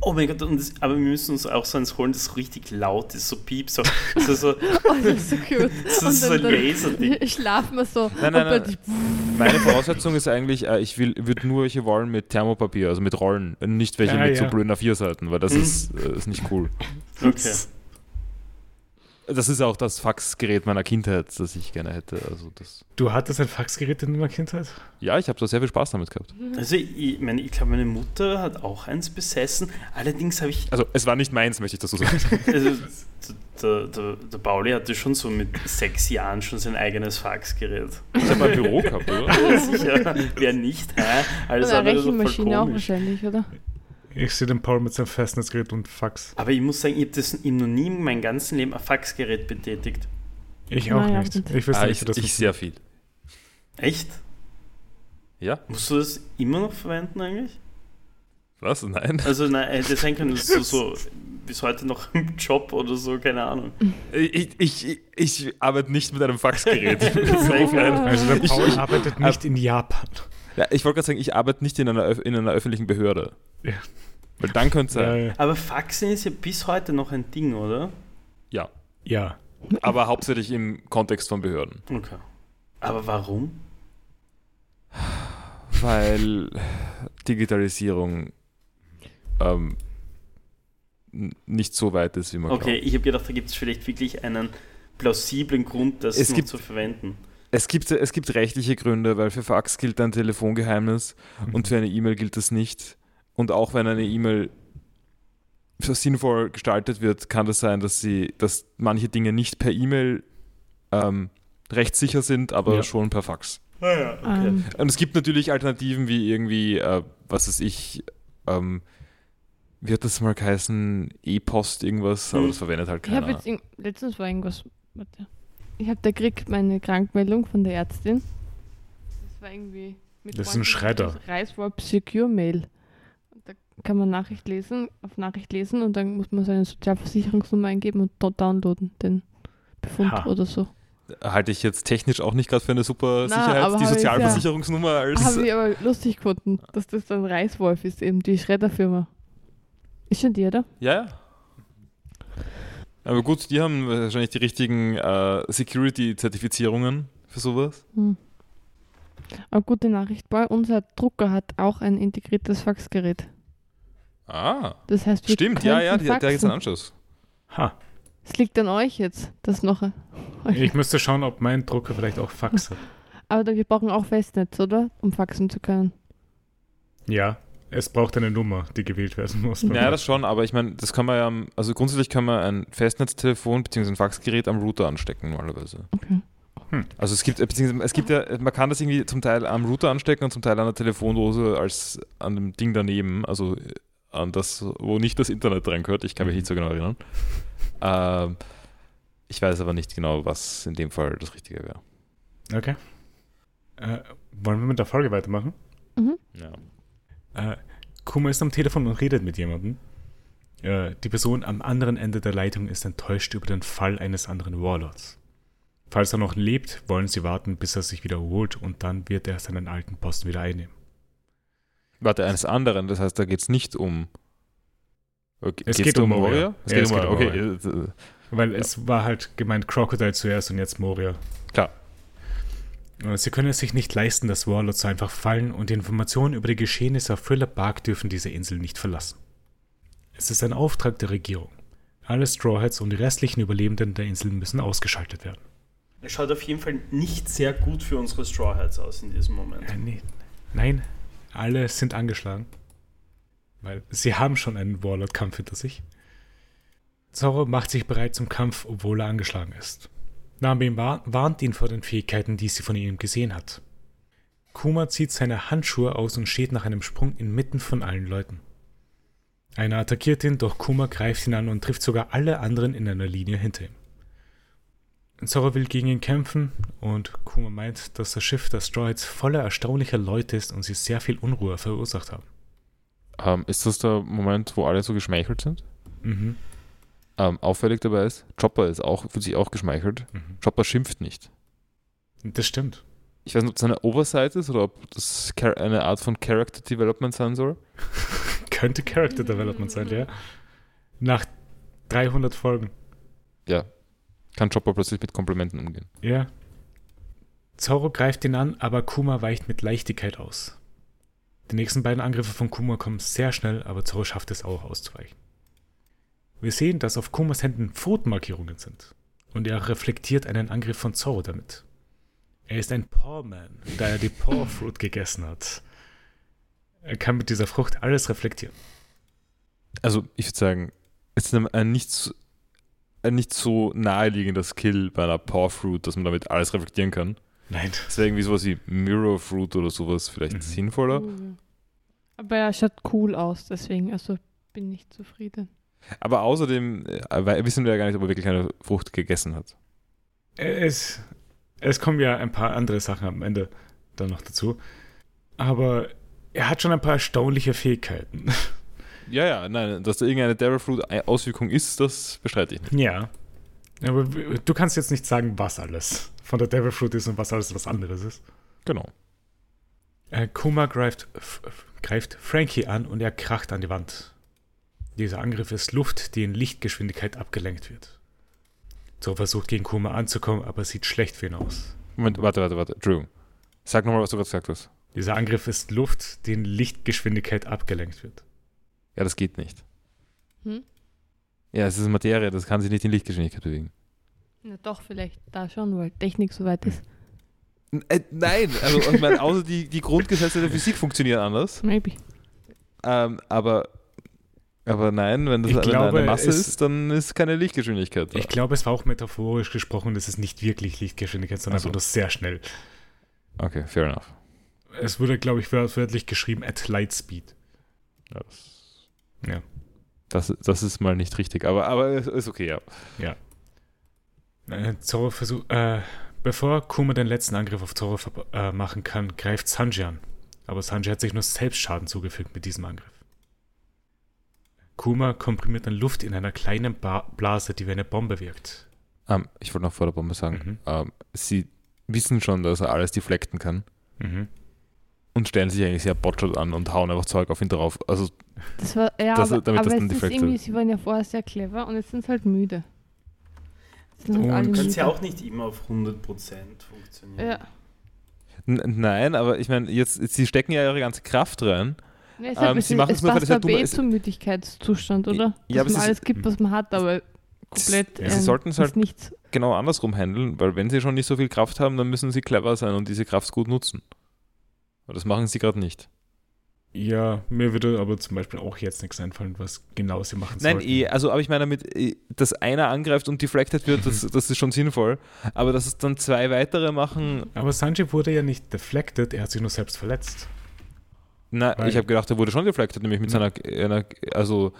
C: Oh mein Gott, und das, aber wir müssen uns auch so eins holen, das so richtig laut ist, so piep, so, so, so
B: Oh, das ist so cute.
C: Das ist so ein Laserding.
B: schlafen wir so.
D: Nein, nein,
B: und
D: nein. Meine Voraussetzung ist eigentlich, äh, ich will würde nur welche wollen mit Thermopapier, also mit Rollen, nicht welche
A: Ah,
D: mit so
A: ja.
D: blöden A4-Seiten, weil das
C: Hm.
D: ist, äh, ist nicht cool.
C: Okay.
D: Das ist auch das Faxgerät meiner Kindheit, das ich gerne hätte. Also das,
A: Du hattest ein Faxgerät in deiner Kindheit?
D: ja, ich habe da sehr viel Spaß damit gehabt.
C: Also ich, meine, ich glaube, meine Mutter hat auch eins besessen. Allerdings habe ich,
D: Also es war nicht meins, möchte ich dazu sagen.
C: also der, der, der Pauli hatte schon so mit sechs Jahren schon sein eigenes Faxgerät.
D: Ich habe ein Büro gehabt, oder?
C: Ja, sicher, wer nicht, hä? Alles andere
B: Rechenmaschine auch wahrscheinlich, oder?
A: Ich sehe den Paul mit seinem Festnetzgerät und Fax.
C: Aber ich muss sagen, ich habe noch nie in meinem ganzen Leben ein Faxgerät betätigt.
A: Ich auch
B: Naja,
A: nicht. Ich wüsste
D: Ah,
A: nicht,
D: ich,
A: das
D: ich sehr viel.
C: Echt?
D: Ja?
C: Musst du das immer noch verwenden eigentlich?
D: Was? Nein?
C: Also nein, hätte sein können, dass du so bis heute noch im Job oder so, keine Ahnung.
D: Ich, ich, ich arbeite nicht mit einem Faxgerät.
A: Also der
D: Ich-
A: Paul
D: ich-
A: arbeitet nicht in Japan.
D: ja, ich wollte gerade sagen, ich arbeite nicht in einer, in einer öffentlichen Behörde.
A: Ja.
D: Weil dann könnte es sein.
A: Ja,
C: Aber Faxen ist ja bis heute noch ein Ding, oder?
D: Ja.
A: ja.
D: Aber hauptsächlich im Kontext von Behörden.
C: Okay. Aber warum?
D: Weil Digitalisierung ähm, nicht so weit ist, wie man
C: Okay,
D: glaubt.
C: ich habe gedacht, da gibt es vielleicht wirklich einen plausiblen Grund, das
D: Es gibt-
C: zu verwenden.
D: Es gibt, es gibt rechtliche Gründe, weil für Fax gilt ein Telefongeheimnis und für eine E-Mail gilt das nicht. Und auch wenn eine E-Mail sinnvoll gestaltet wird, kann das sein, dass sie, dass manche Dinge nicht per E-Mail ähm, rechtssicher sind, aber
A: Ja.
D: schon per Fax.
C: Ah ja, okay.
B: Ähm,
D: Und es gibt natürlich Alternativen wie irgendwie, äh, was weiß ich, ähm, wie hat das mal geheißen, E-Post irgendwas, aber
C: Hm.
D: das verwendet halt
B: ich habe
D: keiner.
B: jetzt, letztens war irgendwas, warte. Ich habe da gekriegt meine Krankmeldung von der Ärztin. Das war irgendwie mit
A: Das ist ein Schredder.
B: Reiswolf Secure Mail. Kann man Nachricht lesen, auf Nachricht lesen und dann muss man seine Sozialversicherungsnummer eingeben und dort downloaden, den Befund
A: Ha.
B: oder so.
D: Halte ich jetzt technisch auch nicht gerade für eine super
B: Na,
D: Sicherheit, die
B: ich ja-
D: Sozialversicherungsnummer als.
B: Habe ich aber lustig gefunden, dass das dann Reiswolf ist, eben die Schredderfirma. Ist schon die, oder?
D: Ja, ja. Aber gut, die haben wahrscheinlich die richtigen äh, Security-Zertifizierungen für sowas.
B: Hm. Aber gute Nachricht, Paul, unser Drucker hat auch ein integriertes Faxgerät.
D: Ah,
B: Das heißt, wir
D: stimmt, ja, ja, die, da gibt es einen Anschluss.
A: Ha.
B: Es liegt an euch jetzt, das noch.
A: Ich müsste schauen, ob mein Drucker vielleicht auch Fax hat.
B: Aber da- wir brauchen auch Festnetz, oder? Um faxen zu können.
A: Ja, es braucht eine Nummer, die gewählt werden muss.
D: Ja, das schon, aber ich meine, das kann man ja, also grundsätzlich kann man ein Festnetztelefon bzw. ein Faxgerät am Router anstecken normalerweise.
B: Okay.
D: Also es gibt, äh, beziehungsweise es gibt ja, man kann das irgendwie zum Teil am Router anstecken und zum Teil an der Telefondose als an dem Ding daneben, also äh, an das, wo nicht das Internet dran gehört. Ich kann mich nicht so genau erinnern. Ähm, ich weiß aber nicht genau, was in dem Fall das Richtige wäre.
A: Okay. Äh, wollen wir mit der Folge weitermachen?
B: Mhm.
D: Ja.
A: Äh, Kuma ist am Telefon und redet mit jemandem. Äh, die Person am anderen Ende der Leitung ist enttäuscht über den Fall eines anderen Warlords. Falls er noch lebt, wollen sie warten, bis er sich wieder erholt und dann wird er seinen alten Posten wieder einnehmen.
D: Warte, eines anderen, das heißt, da geht es nicht um. Okay,
A: Es geht um Moria.
D: Es
A: Ja,
D: geht
A: es
D: um
A: geht um
D: Moria. Okay, äh,
A: Weil es war halt gemeint Crocodile zuerst und jetzt Moria.
D: Klar.
A: Äh, Sie können es sich nicht leisten, dass Warlords so einfach fallen und die Informationen über die Geschehnisse auf Thriller Bark dürfen diese Insel nicht verlassen. Es ist ein Auftrag der Regierung. Alle Strawheads und die restlichen Überlebenden der Insel müssen ausgeschaltet werden.
C: Es schaut auf jeden Fall nicht sehr gut für unsere Straw Hats aus in diesem Moment.
A: Äh, nee, nein, alle sind angeschlagen. Weil sie haben schon einen Warlord-Kampf hinter sich. Zorro macht sich bereit zum Kampf, obwohl er angeschlagen ist. Nami wa- warnt ihn vor den Fähigkeiten, die sie von ihm gesehen hat. Kuma zieht seine Handschuhe aus und steht nach einem Sprung inmitten von allen Leuten. Einer attackiert ihn, doch Kuma greift ihn an und trifft sogar alle anderen in einer Linie hinter ihm. Zorro will gegen ihn kämpfen und Kuma meint, dass das Schiff der Stroids voller erstaunlicher Leute ist und sie sehr viel Unruhe verursacht haben.
D: ähm, ist das der Moment, wo alle so geschmeichelt sind?
A: Mhm.
D: Ähm, auffällig dabei ist, Chopper ist auch, fühlt sich auch geschmeichelt.
A: Mhm.
D: Chopper schimpft nicht.
A: Das stimmt.
D: Ich weiß nicht, ob das eine Oversight ist oder ob das eine Art von Character Development sein soll.
A: Könnte Character Development sein, ja. Nach 300 Folgen.
D: Ja. Kann Chopper plötzlich mit Komplimenten umgehen.
A: Ja. Zorro greift ihn an, aber Kuma weicht mit Leichtigkeit aus. Die nächsten beiden Angriffe von Kuma kommen sehr schnell, aber Zorro schafft es auch auszuweichen. Wir sehen, dass auf Kumas Händen Pfotenmarkierungen sind. Und er reflektiert einen Angriff von Zorro damit. Er ist ein Pawman, da er die Paw Fruit gegessen hat. Er kann mit dieser Frucht alles reflektieren.
D: Also, ich würde sagen, es ist ein, nicht, nicht so naheliegender Skill bei einer Power Fruit, dass man damit alles reflektieren kann.
A: Nein.
D: Das wäre irgendwie sowas wie Mirror Fruit oder sowas vielleicht
A: Mhm.
D: sinnvoller.
B: Aber er schaut cool aus, deswegen, also bin ich zufrieden.
D: Aber außerdem äh, wissen wir ja gar nicht, ob er wirklich eine Frucht gegessen hat.
A: Es, es kommen ja ein paar andere Sachen am Ende dann noch dazu. Aber er hat schon ein paar erstaunliche Fähigkeiten.
D: Ja, ja, nein, dass da irgendeine Devil Fruit eine Auswirkung ist, das bestreite ich nicht.
A: Ja. Aber du kannst jetzt nicht sagen, was alles von der Devil Fruit ist und was alles was anderes ist.
D: Genau.
A: Äh, Kuma greift, greift Frankie an und er kracht an die Wand. Dieser Angriff ist Luft, die in Lichtgeschwindigkeit abgelenkt wird. So versucht gegen Kuma anzukommen, aber es sieht schlecht für ihn aus.
D: Moment, warte, warte, warte. Drew. Sag nochmal, was du gerade gesagt hast.
A: Dieser Angriff ist Luft, die in Lichtgeschwindigkeit abgelenkt wird.
D: Ja, das geht nicht.
B: Hm?
D: Ja, es ist Materie, das kann sich nicht in Lichtgeschwindigkeit bewegen.
B: Na doch, vielleicht da schon, weil Technik soweit ist.
D: N äh, nein, also ich meine, außer die, die Grundgesetze der Physik funktionieren anders.
B: Maybe.
D: Ähm, aber, aber nein, wenn das
A: Ich
D: da
A: glaube,
D: eine Masse
A: es-
D: ist, dann ist keine Lichtgeschwindigkeit da.
A: Ich glaube, es war auch metaphorisch gesprochen, das ist nicht wirklich Lichtgeschwindigkeit, sondern
D: so.
A: einfach nur sehr schnell.
D: Okay, fair enough.
A: Es wurde, glaube ich, wör- wörtlich geschrieben at light speed.
D: Ja, das,
A: Ja.
D: das, das ist mal nicht richtig, aber, aber ist okay, ja.
A: Äh, Zorro versucht, äh, bevor Kuma den letzten Angriff auf Zorro ver- äh, machen kann, greift Sanji an. Aber Sanji hat sich nur Selbstschaden zugefügt mit diesem Angriff. Kuma komprimiert dann Luft in einer kleinen ba Blase, die wie eine Bombe wirkt.
D: Ähm, ich wollte noch vor der Bombe sagen,
A: Mhm.
D: ähm, sie wissen schon, dass er alles deflekten kann
A: Mhm.
D: Und stellen sich eigentlich sehr botschert an und hauen einfach Zeug auf ihn drauf. Also,
B: Das war, ja,
D: Das-
B: aber,
D: damit
B: aber
D: das
B: es
D: dann
B: ist
D: defekt
B: irgendwie, sie waren ja vorher sehr clever und jetzt sind sie halt müde. Jetzt sind halt müde.
C: kannst ja auch nicht immer auf 100% funktionieren.
B: Ja.
D: n- nein, aber ich meine, jetzt, sie stecken ja ihre ganze Kraft rein.
B: Nee, es,
D: Ähm,
B: es,
D: sie machen
B: es
D: es nur, weil es ja
B: aber
D: dumm
B: eh
D: ist.
B: zum Müdigkeitszustand, oder?
D: Ja, aber
B: Dass
D: es
B: man
D: ist-
B: alles gibt, was man hat, aber komplett
D: Ja, sie
B: ähm,
D: sollten es halt-
B: Nichts.
D: genau andersrum handeln, weil wenn sie schon nicht so viel Kraft haben, dann müssen sie clever sein und diese Kraft gut nutzen. Aber das machen sie gerade nicht.
A: Ja, mir würde aber zum Beispiel auch jetzt nichts einfallen, was genau sie machen
D: Nein,
A: sollten.
D: eh, also aber ich meine damit, eh, dass einer angreift und deflected wird, das, das ist schon sinnvoll. Aber dass es dann zwei weitere machen,
A: Aber Sanji wurde ja nicht deflected, er hat sich nur selbst verletzt.
D: na,
A: Weil-
D: ich habe gedacht, er wurde schon deflected, nämlich mit seiner, einer, also,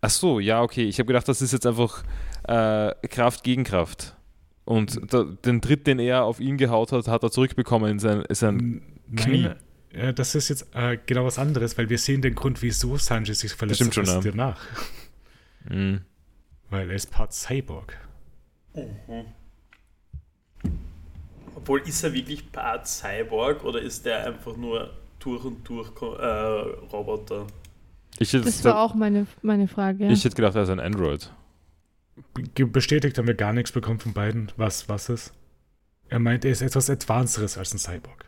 D: ach so, ja, okay, ich habe gedacht, das ist jetzt einfach äh, Kraft gegen Kraft. Und da, den Tritt, den er auf ihn gehaut hat, hat er zurückbekommen in sein, in sein
A: N-
D: Knie.
A: Nein, äh, das ist jetzt äh, genau was anderes, weil wir sehen den Grund, wieso Sanji sich verletzt
D: Stimmt schon,
A: hat,
D: ja.
A: danach.
D: Mhm.
A: Weil er ist Part Cyborg.
C: Mhm. Obwohl, ist er wirklich Part Cyborg oder ist der einfach nur durch und durch äh, Roboter?
D: Ich hätte,
B: Das war auch meine, meine Frage. Ja.
D: ich hätte gedacht, er ist ein Android.
A: Bestätigt haben wir gar nichts bekommen von beiden, was was ist. Er meint, er ist etwas Advanceres als ein Cyborg.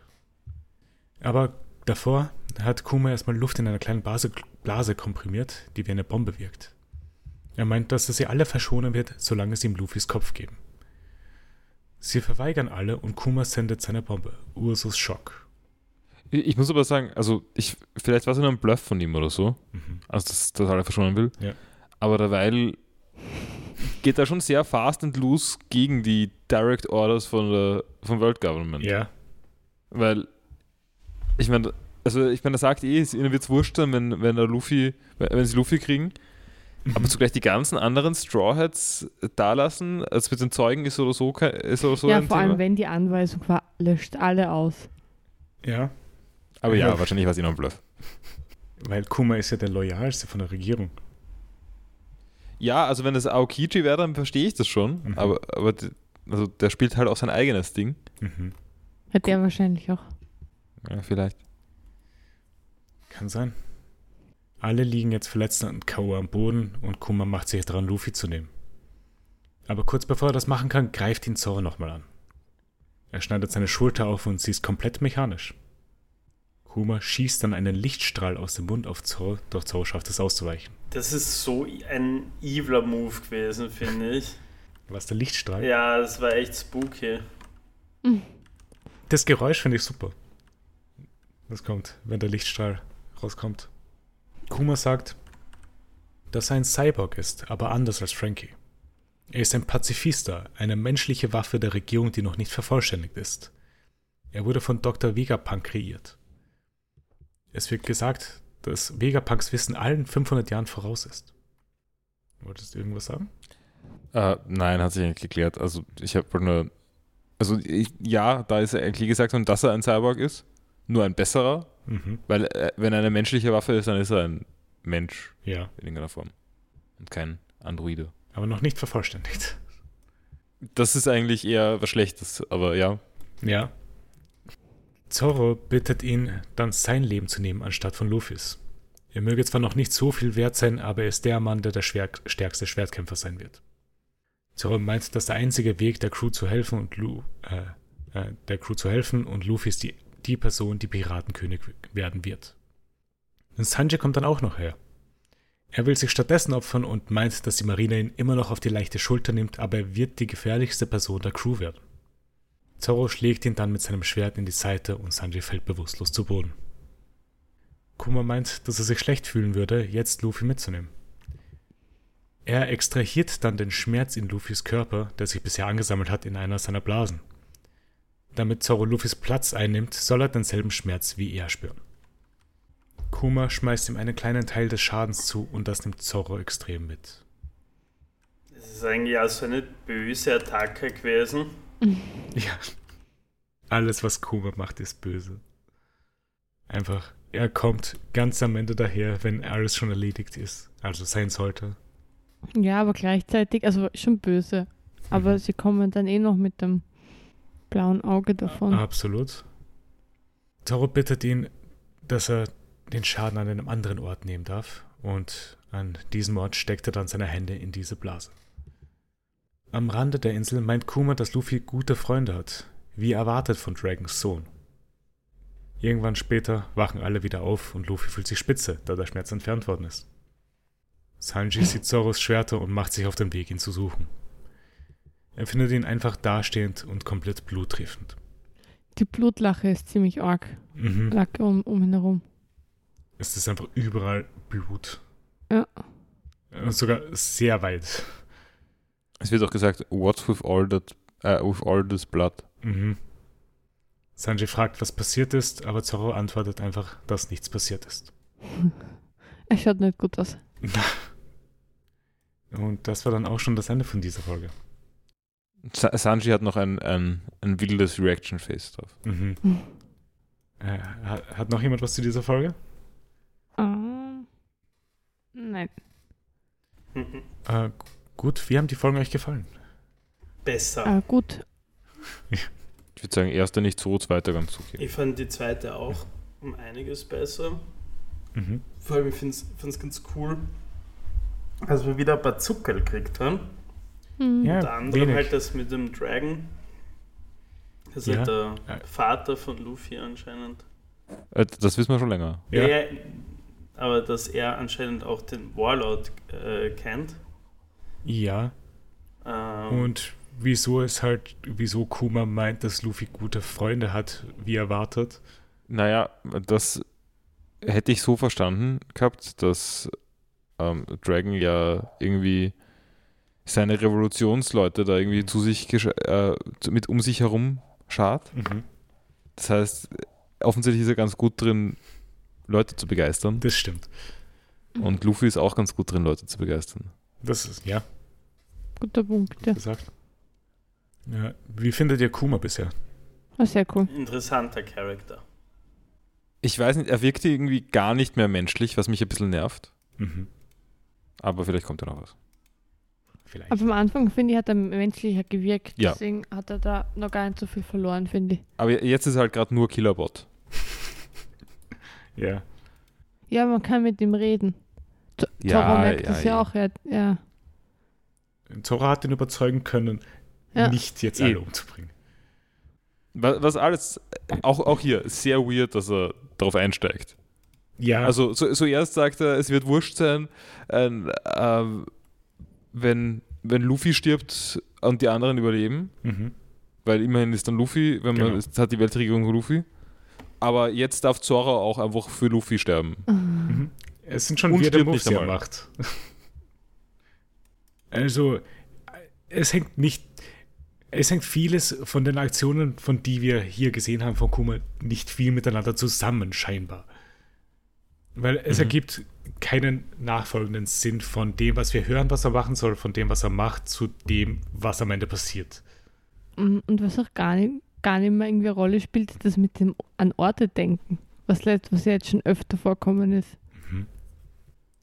A: Aber davor hat Kuma erstmal Luft in einer kleinen Blase, Blase komprimiert, die wie eine Bombe wirkt. Er meint, dass er sie alle verschonen wird, solange sie ihm Luffys Kopf geben. Sie verweigern alle und Kuma sendet seine Bombe, Ursus Schock.
D: Ich, muss aber sagen, also ich, vielleicht war es nur ein Bluff von ihm oder so,
A: Mhm.
D: also dass das alle verschonen will.
A: Ja.
D: Aber derweil geht er schon sehr fast and loose gegen die Direct Orders von der, vom World Government.
A: Ja,
D: Weil, ich meine, also ich meine, er sagt eh, es- ihnen wird es wurscht sein, wenn, wenn der Luffy, wenn sie Luffy kriegen, aber zugleich die ganzen anderen Straw Hats da lassen, als mit den Zeugen ist oder so, kein- ist oder so
B: ja,
D: ein
B: vor
D: Thema.
B: allem, wenn die Anweisung war, löscht alle aus.
A: ja,
D: aber ja,
A: Ja.
D: wahrscheinlich war es noch ein Bluff.
A: weil Kuma ist ja der loyalste von der Regierung.
D: Ja, also wenn das Aokiji wäre, dann verstehe ich das schon.
A: Mhm.
D: Aber, aber die- also der spielt halt auch sein eigenes Ding.
A: Mhm.
B: Hat der wahrscheinlich auch.
D: Ja, vielleicht.
A: Kann sein. Alle liegen jetzt verletzt und K.O. am Boden und Kuma macht sich dran, Luffy zu nehmen. Aber kurz bevor er das machen kann, greift ihn Zoro nochmal an. Er schneidet seine Schulter auf und sie ist komplett mechanisch. Kuma schießt dann einen Lichtstrahl aus dem Mund auf Zoro, doch Zoro schafft es auszuweichen.
C: Das ist so ein eviler Move gewesen, finde ich.
A: Was der Lichtstrahl?
C: Ja, das war echt spooky.
A: Das Geräusch finde ich super. Das kommt, wenn der Lichtstrahl rauskommt. Kuma sagt, dass er ein Cyborg ist, aber anders als Frankie. Er ist ein Pazifista, eine menschliche Waffe der Regierung, die noch nicht vervollständigt ist. Er wurde von Dr. Vegapunk kreiert. Es wird gesagt, dass Vegapunks Wissen allen 500 Jahren voraus ist. Wolltest du irgendwas sagen?
D: Äh, nein, hat sich eigentlich geklärt. Also ich habe nur. Also ich, ja, da ist er eigentlich gesagt worden, dass er ein Cyborg ist. Nur ein besserer.
A: Mhm.
D: Weil äh, wenn er eine menschliche Waffe ist, dann ist er ein Mensch
A: Ja,
D: in irgendeiner Form. Und kein Androide.
A: aber noch nicht vervollständigt.
D: Das ist eigentlich eher was Schlechtes, aber ja.
A: Ja. Zorro bittet ihn, dann sein Leben zu nehmen, anstatt von Luffys. Er möge zwar noch nicht so viel wert sein, aber er ist der Mann, der der stärkste Schwertkämpfer sein wird. Zorro meint, dass der einzige Weg, der Crew zu helfen und Lu, äh, äh, der Crew zu helfen und Luffy ist die, die Person, die Piratenkönig werden wird. Sanji kommt dann auch noch her. Er will sich stattdessen opfern und meint, dass die Marine ihn immer noch auf die leichte Schulter nimmt, aber er wird die gefährlichste Person der Crew werden. Zorro schlägt ihn dann mit seinem Schwert in die Seite und Sanji fällt bewusstlos zu Boden. Kuma meint, dass er sich schlecht fühlen würde, jetzt Luffy mitzunehmen. Er extrahiert dann den Schmerz in Luffys Körper, der sich bisher angesammelt hat, in einer seiner Blasen. Damit Zorro Luffys Platz einnimmt, soll er denselben Schmerz wie er spüren. Kuma schmeißt ihm einen kleinen Teil des Schadens zu und das nimmt Zorro extrem mit.
C: Das ist eigentlich auch so eine böse Attacke gewesen.
A: Ja. Alles, was Kuma macht, ist böse. Einfach, er kommt ganz am Ende daher, wenn alles schon erledigt ist. Also sein sollte.
B: Ja, aber gleichzeitig, also schon böse. Aber
A: Mhm.
B: sie kommen dann eh noch mit dem blauen Auge davon.
A: Absolut. Toro bittet ihn, dass er den Schaden an einem anderen Ort nehmen darf. Und an diesem Ort steckt er dann seine Hände in diese Blase. Am Rande der Insel meint Kuma, dass Luffy gute Freunde hat, wie erwartet von Dragons Sohn. Irgendwann später wachen alle wieder auf und Luffy fühlt sich spitze, da der Schmerz entfernt worden ist. Sanji sieht Zoros Schwerter und macht sich auf den Weg, ihn zu suchen. Er findet ihn einfach dastehend und komplett bluttriefend.
B: Die Blutlache ist ziemlich arg.
A: Mhm.
B: Lacke um, um ihn herum.
A: Es ist einfach überall Blut.
B: Ja.
A: Und sogar sehr weit.
D: Es wird auch gesagt, what's with all that, äh, with all this blood?
A: Mhm. Sanji fragt, was passiert ist, aber Zoro antwortet einfach, dass nichts passiert ist.
B: Er schaut nicht gut aus.
A: Und das war dann auch schon das Ende von dieser Folge.
D: Sa Sanji hat noch ein, ein, ein wildes Reaction-Face drauf.
A: Mhm.
B: Hm.
A: Äh, hat, hat noch jemand was zu dieser Folge?
B: Ah. nein.
C: Mhm.
A: Äh, gut, wie haben die Folgen euch gefallen?
C: Besser.
B: Ah, gut.
D: Ich würde sagen, erster nicht so, zweiter ganz okay.
E: Ich fand die zweite auch um einiges besser.
A: Mhm.
E: Vor allem, ich finde es ganz cool, dass wir wieder ein paar Zucker gekriegt haben.
B: Hm.
A: Ja,
E: Unter anderem
A: wenig.
E: halt das mit dem Dragon. Das ist
A: Ja.
E: halt der
A: Äh.
E: Vater von Luffy anscheinend.
D: Äh, das wissen wir schon länger.
A: Ja.
E: Ja. aber dass er anscheinend auch den Warlord äh, kennt.
A: Ja,
E: Ähm,
A: und wieso es halt, wieso Kuma meint, dass Luffy gute Freunde hat, wie erwartet.
D: Naja, das hätte ich so verstanden gehabt, dass ähm, Dragon ja irgendwie seine Revolutionsleute da irgendwie zu sich gesch- äh, mit um sich herum schart.
A: Mhm.
D: Das heißt, offensichtlich ist er ganz gut drin, Leute zu begeistern.
A: Das stimmt.
D: Und Luffy ist auch ganz gut drin, Leute zu begeistern.
A: Das ist, ja,
B: Guter Punkt. Ja.
A: gesagt. Ja, wie findet ihr Kuma bisher?
B: War sehr cool.
E: interessanter Charakter.
D: Ich weiß nicht, er wirkte irgendwie gar nicht mehr menschlich, was mich ein bisschen nervt.
A: Mhm.
D: Aber vielleicht kommt ja noch was.
A: Vielleicht.
B: Aber am Anfang, finde ich, hat er menschlicher gewirkt.
D: Ja.
B: Deswegen hat er da noch gar nicht so viel verloren, finde ich.
D: Aber jetzt ist er halt gerade nur Killerbot.
A: ja.
B: Ja, man kann mit ihm reden. T
D: Ja,
B: merkt
D: ja,
B: das ja,
D: ja.
B: auch. Ja, ja.
A: Zoro hat ihn überzeugen können,
B: Ja.
A: nicht jetzt
D: Eh.
A: alle umzubringen.
D: Was, was alles, auch, auch hier, sehr weird, dass er darauf einsteigt.
A: Ja,
D: Also so, zuerst sagt er, es wird wurscht sein, ähm, ähm, wenn, wenn Luffy stirbt und die anderen überleben,
A: mhm.
D: weil immerhin ist dann Luffy, wenn man
A: Genau.
D: es hat die Weltregierung Luffy. Aber jetzt darf Zoro auch einfach für Luffy sterben.
A: Mhm. Es sind schon
D: stirbt
A: Moves, die er macht. Also, es hängt nicht, es hängt vieles von den Aktionen, von die wir hier gesehen haben von Kuma, nicht viel miteinander zusammen, scheinbar. Weil es
D: Mhm.
A: ergibt keinen nachfolgenden Sinn von dem, was wir hören, was er machen soll, von dem, was er macht, zu dem, was am Ende passiert.
B: Mm, Und was auch gar nicht, gar nicht mehr irgendwie eine Rolle spielt, ist das mit dem an Orte denken. Was, was ja jetzt schon öfter vorkommen ist.
A: Mhm.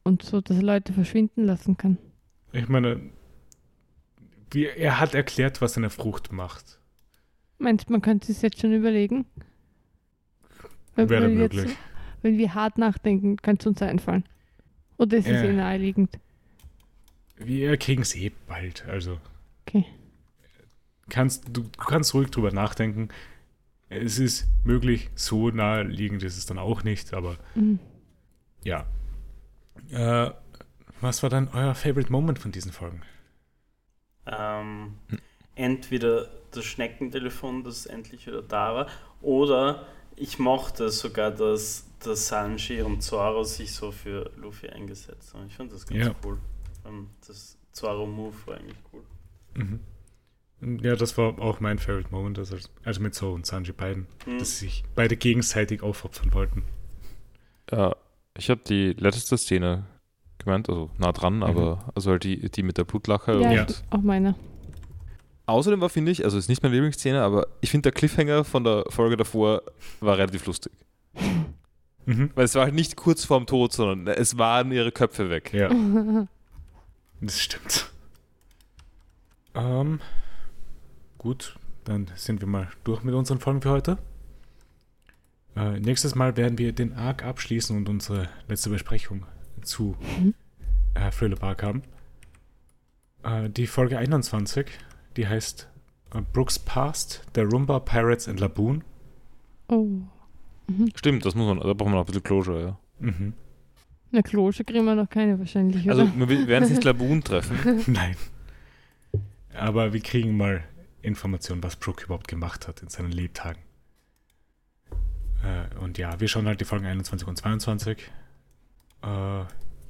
B: Und so, dass er Leute verschwinden lassen kann.
A: Ich meine, wie, er hat erklärt, was eine Frucht macht.
B: Meinst du, man könnte es jetzt schon überlegen?
A: Wäre möglich.
B: jetzt, wenn wir hart nachdenken, könnte es uns einfallen. Oder ist es
A: Ja.
B: eh naheliegend?
A: Wir kriegen es eh bald, also.
B: Okay.
A: kannst, du, kannst ruhig drüber nachdenken. Es ist möglich, so naheliegend ist es dann auch nicht, aber
B: Mhm.
A: ja. Äh, was war dann euer Favorite Moment von diesen Folgen?
E: Ähm, entweder das Schneckentelefon, das endlich wieder da war, oder ich mochte sogar, dass, dass Sanji und Zoro sich so für Luffy eingesetzt haben. Ich fand das ganz
A: Ja.
E: cool. Ähm, das Zoro-Move war eigentlich cool.
A: Mhm. Ja, das war auch mein Favorite Moment, also, also mit Zoro und Sanji beiden,
E: Hm.
A: dass sie sich beide gegenseitig aufopfern wollten.
D: Ja, ich habe die letzte Szene gemeint, also nah dran, aber also halt die, die mit der Blutlache.
B: Ja,
A: Ja.
D: Und
B: auch meiner.
D: außerdem war, finde ich, also ist nicht meine Lieblingsszene, aber ich finde der Cliffhanger von der Folge davor war relativ lustig.
A: Mhm.
D: Weil es war halt nicht kurz vorm Tod, sondern es waren ihre Köpfe weg.
A: Ja, das stimmt. Ähm, gut, dann sind wir mal durch mit unseren Folgen für heute. Äh, nächstes Mal werden wir den Arc abschließen und unsere letzte Besprechung zu
B: Mhm.
A: äh, Thriller Park haben. Äh, die Folge 21, die heißt äh, Brooks Past, der Rumba Pirates and Laboon.
B: oh. Mhm.
D: Stimmt, das muss man, da braucht man noch ein bisschen Closure, ja.
A: Mhm.
B: Na, Klosche kriegen wir noch keine wahrscheinlich,
D: Also
B: oder?
D: wir werden es nicht Laboon treffen.
A: Nein. Aber wir kriegen mal Informationen, was Brooke überhaupt gemacht hat in seinen Lebtagen. Äh, und ja, wir schauen halt die Folgen 21 und 22. Äh,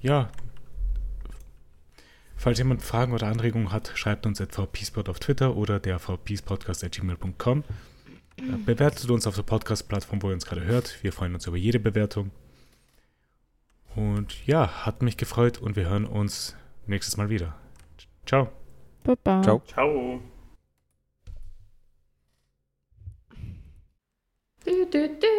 A: ja. Falls jemand Fragen oder Anregungen hat, schreibt uns at vpspot auf Twitter oder der vpspodcast.gmail.com. Bewertet uns auf der Podcast-Plattform, wo ihr uns gerade hört. Wir freuen uns über jede Bewertung. Und ja, hat mich gefreut und wir hören uns nächstes Mal wieder. Ciao.
B: Baba.
D: Ciao.
E: Ciao.
B: Du, du, du,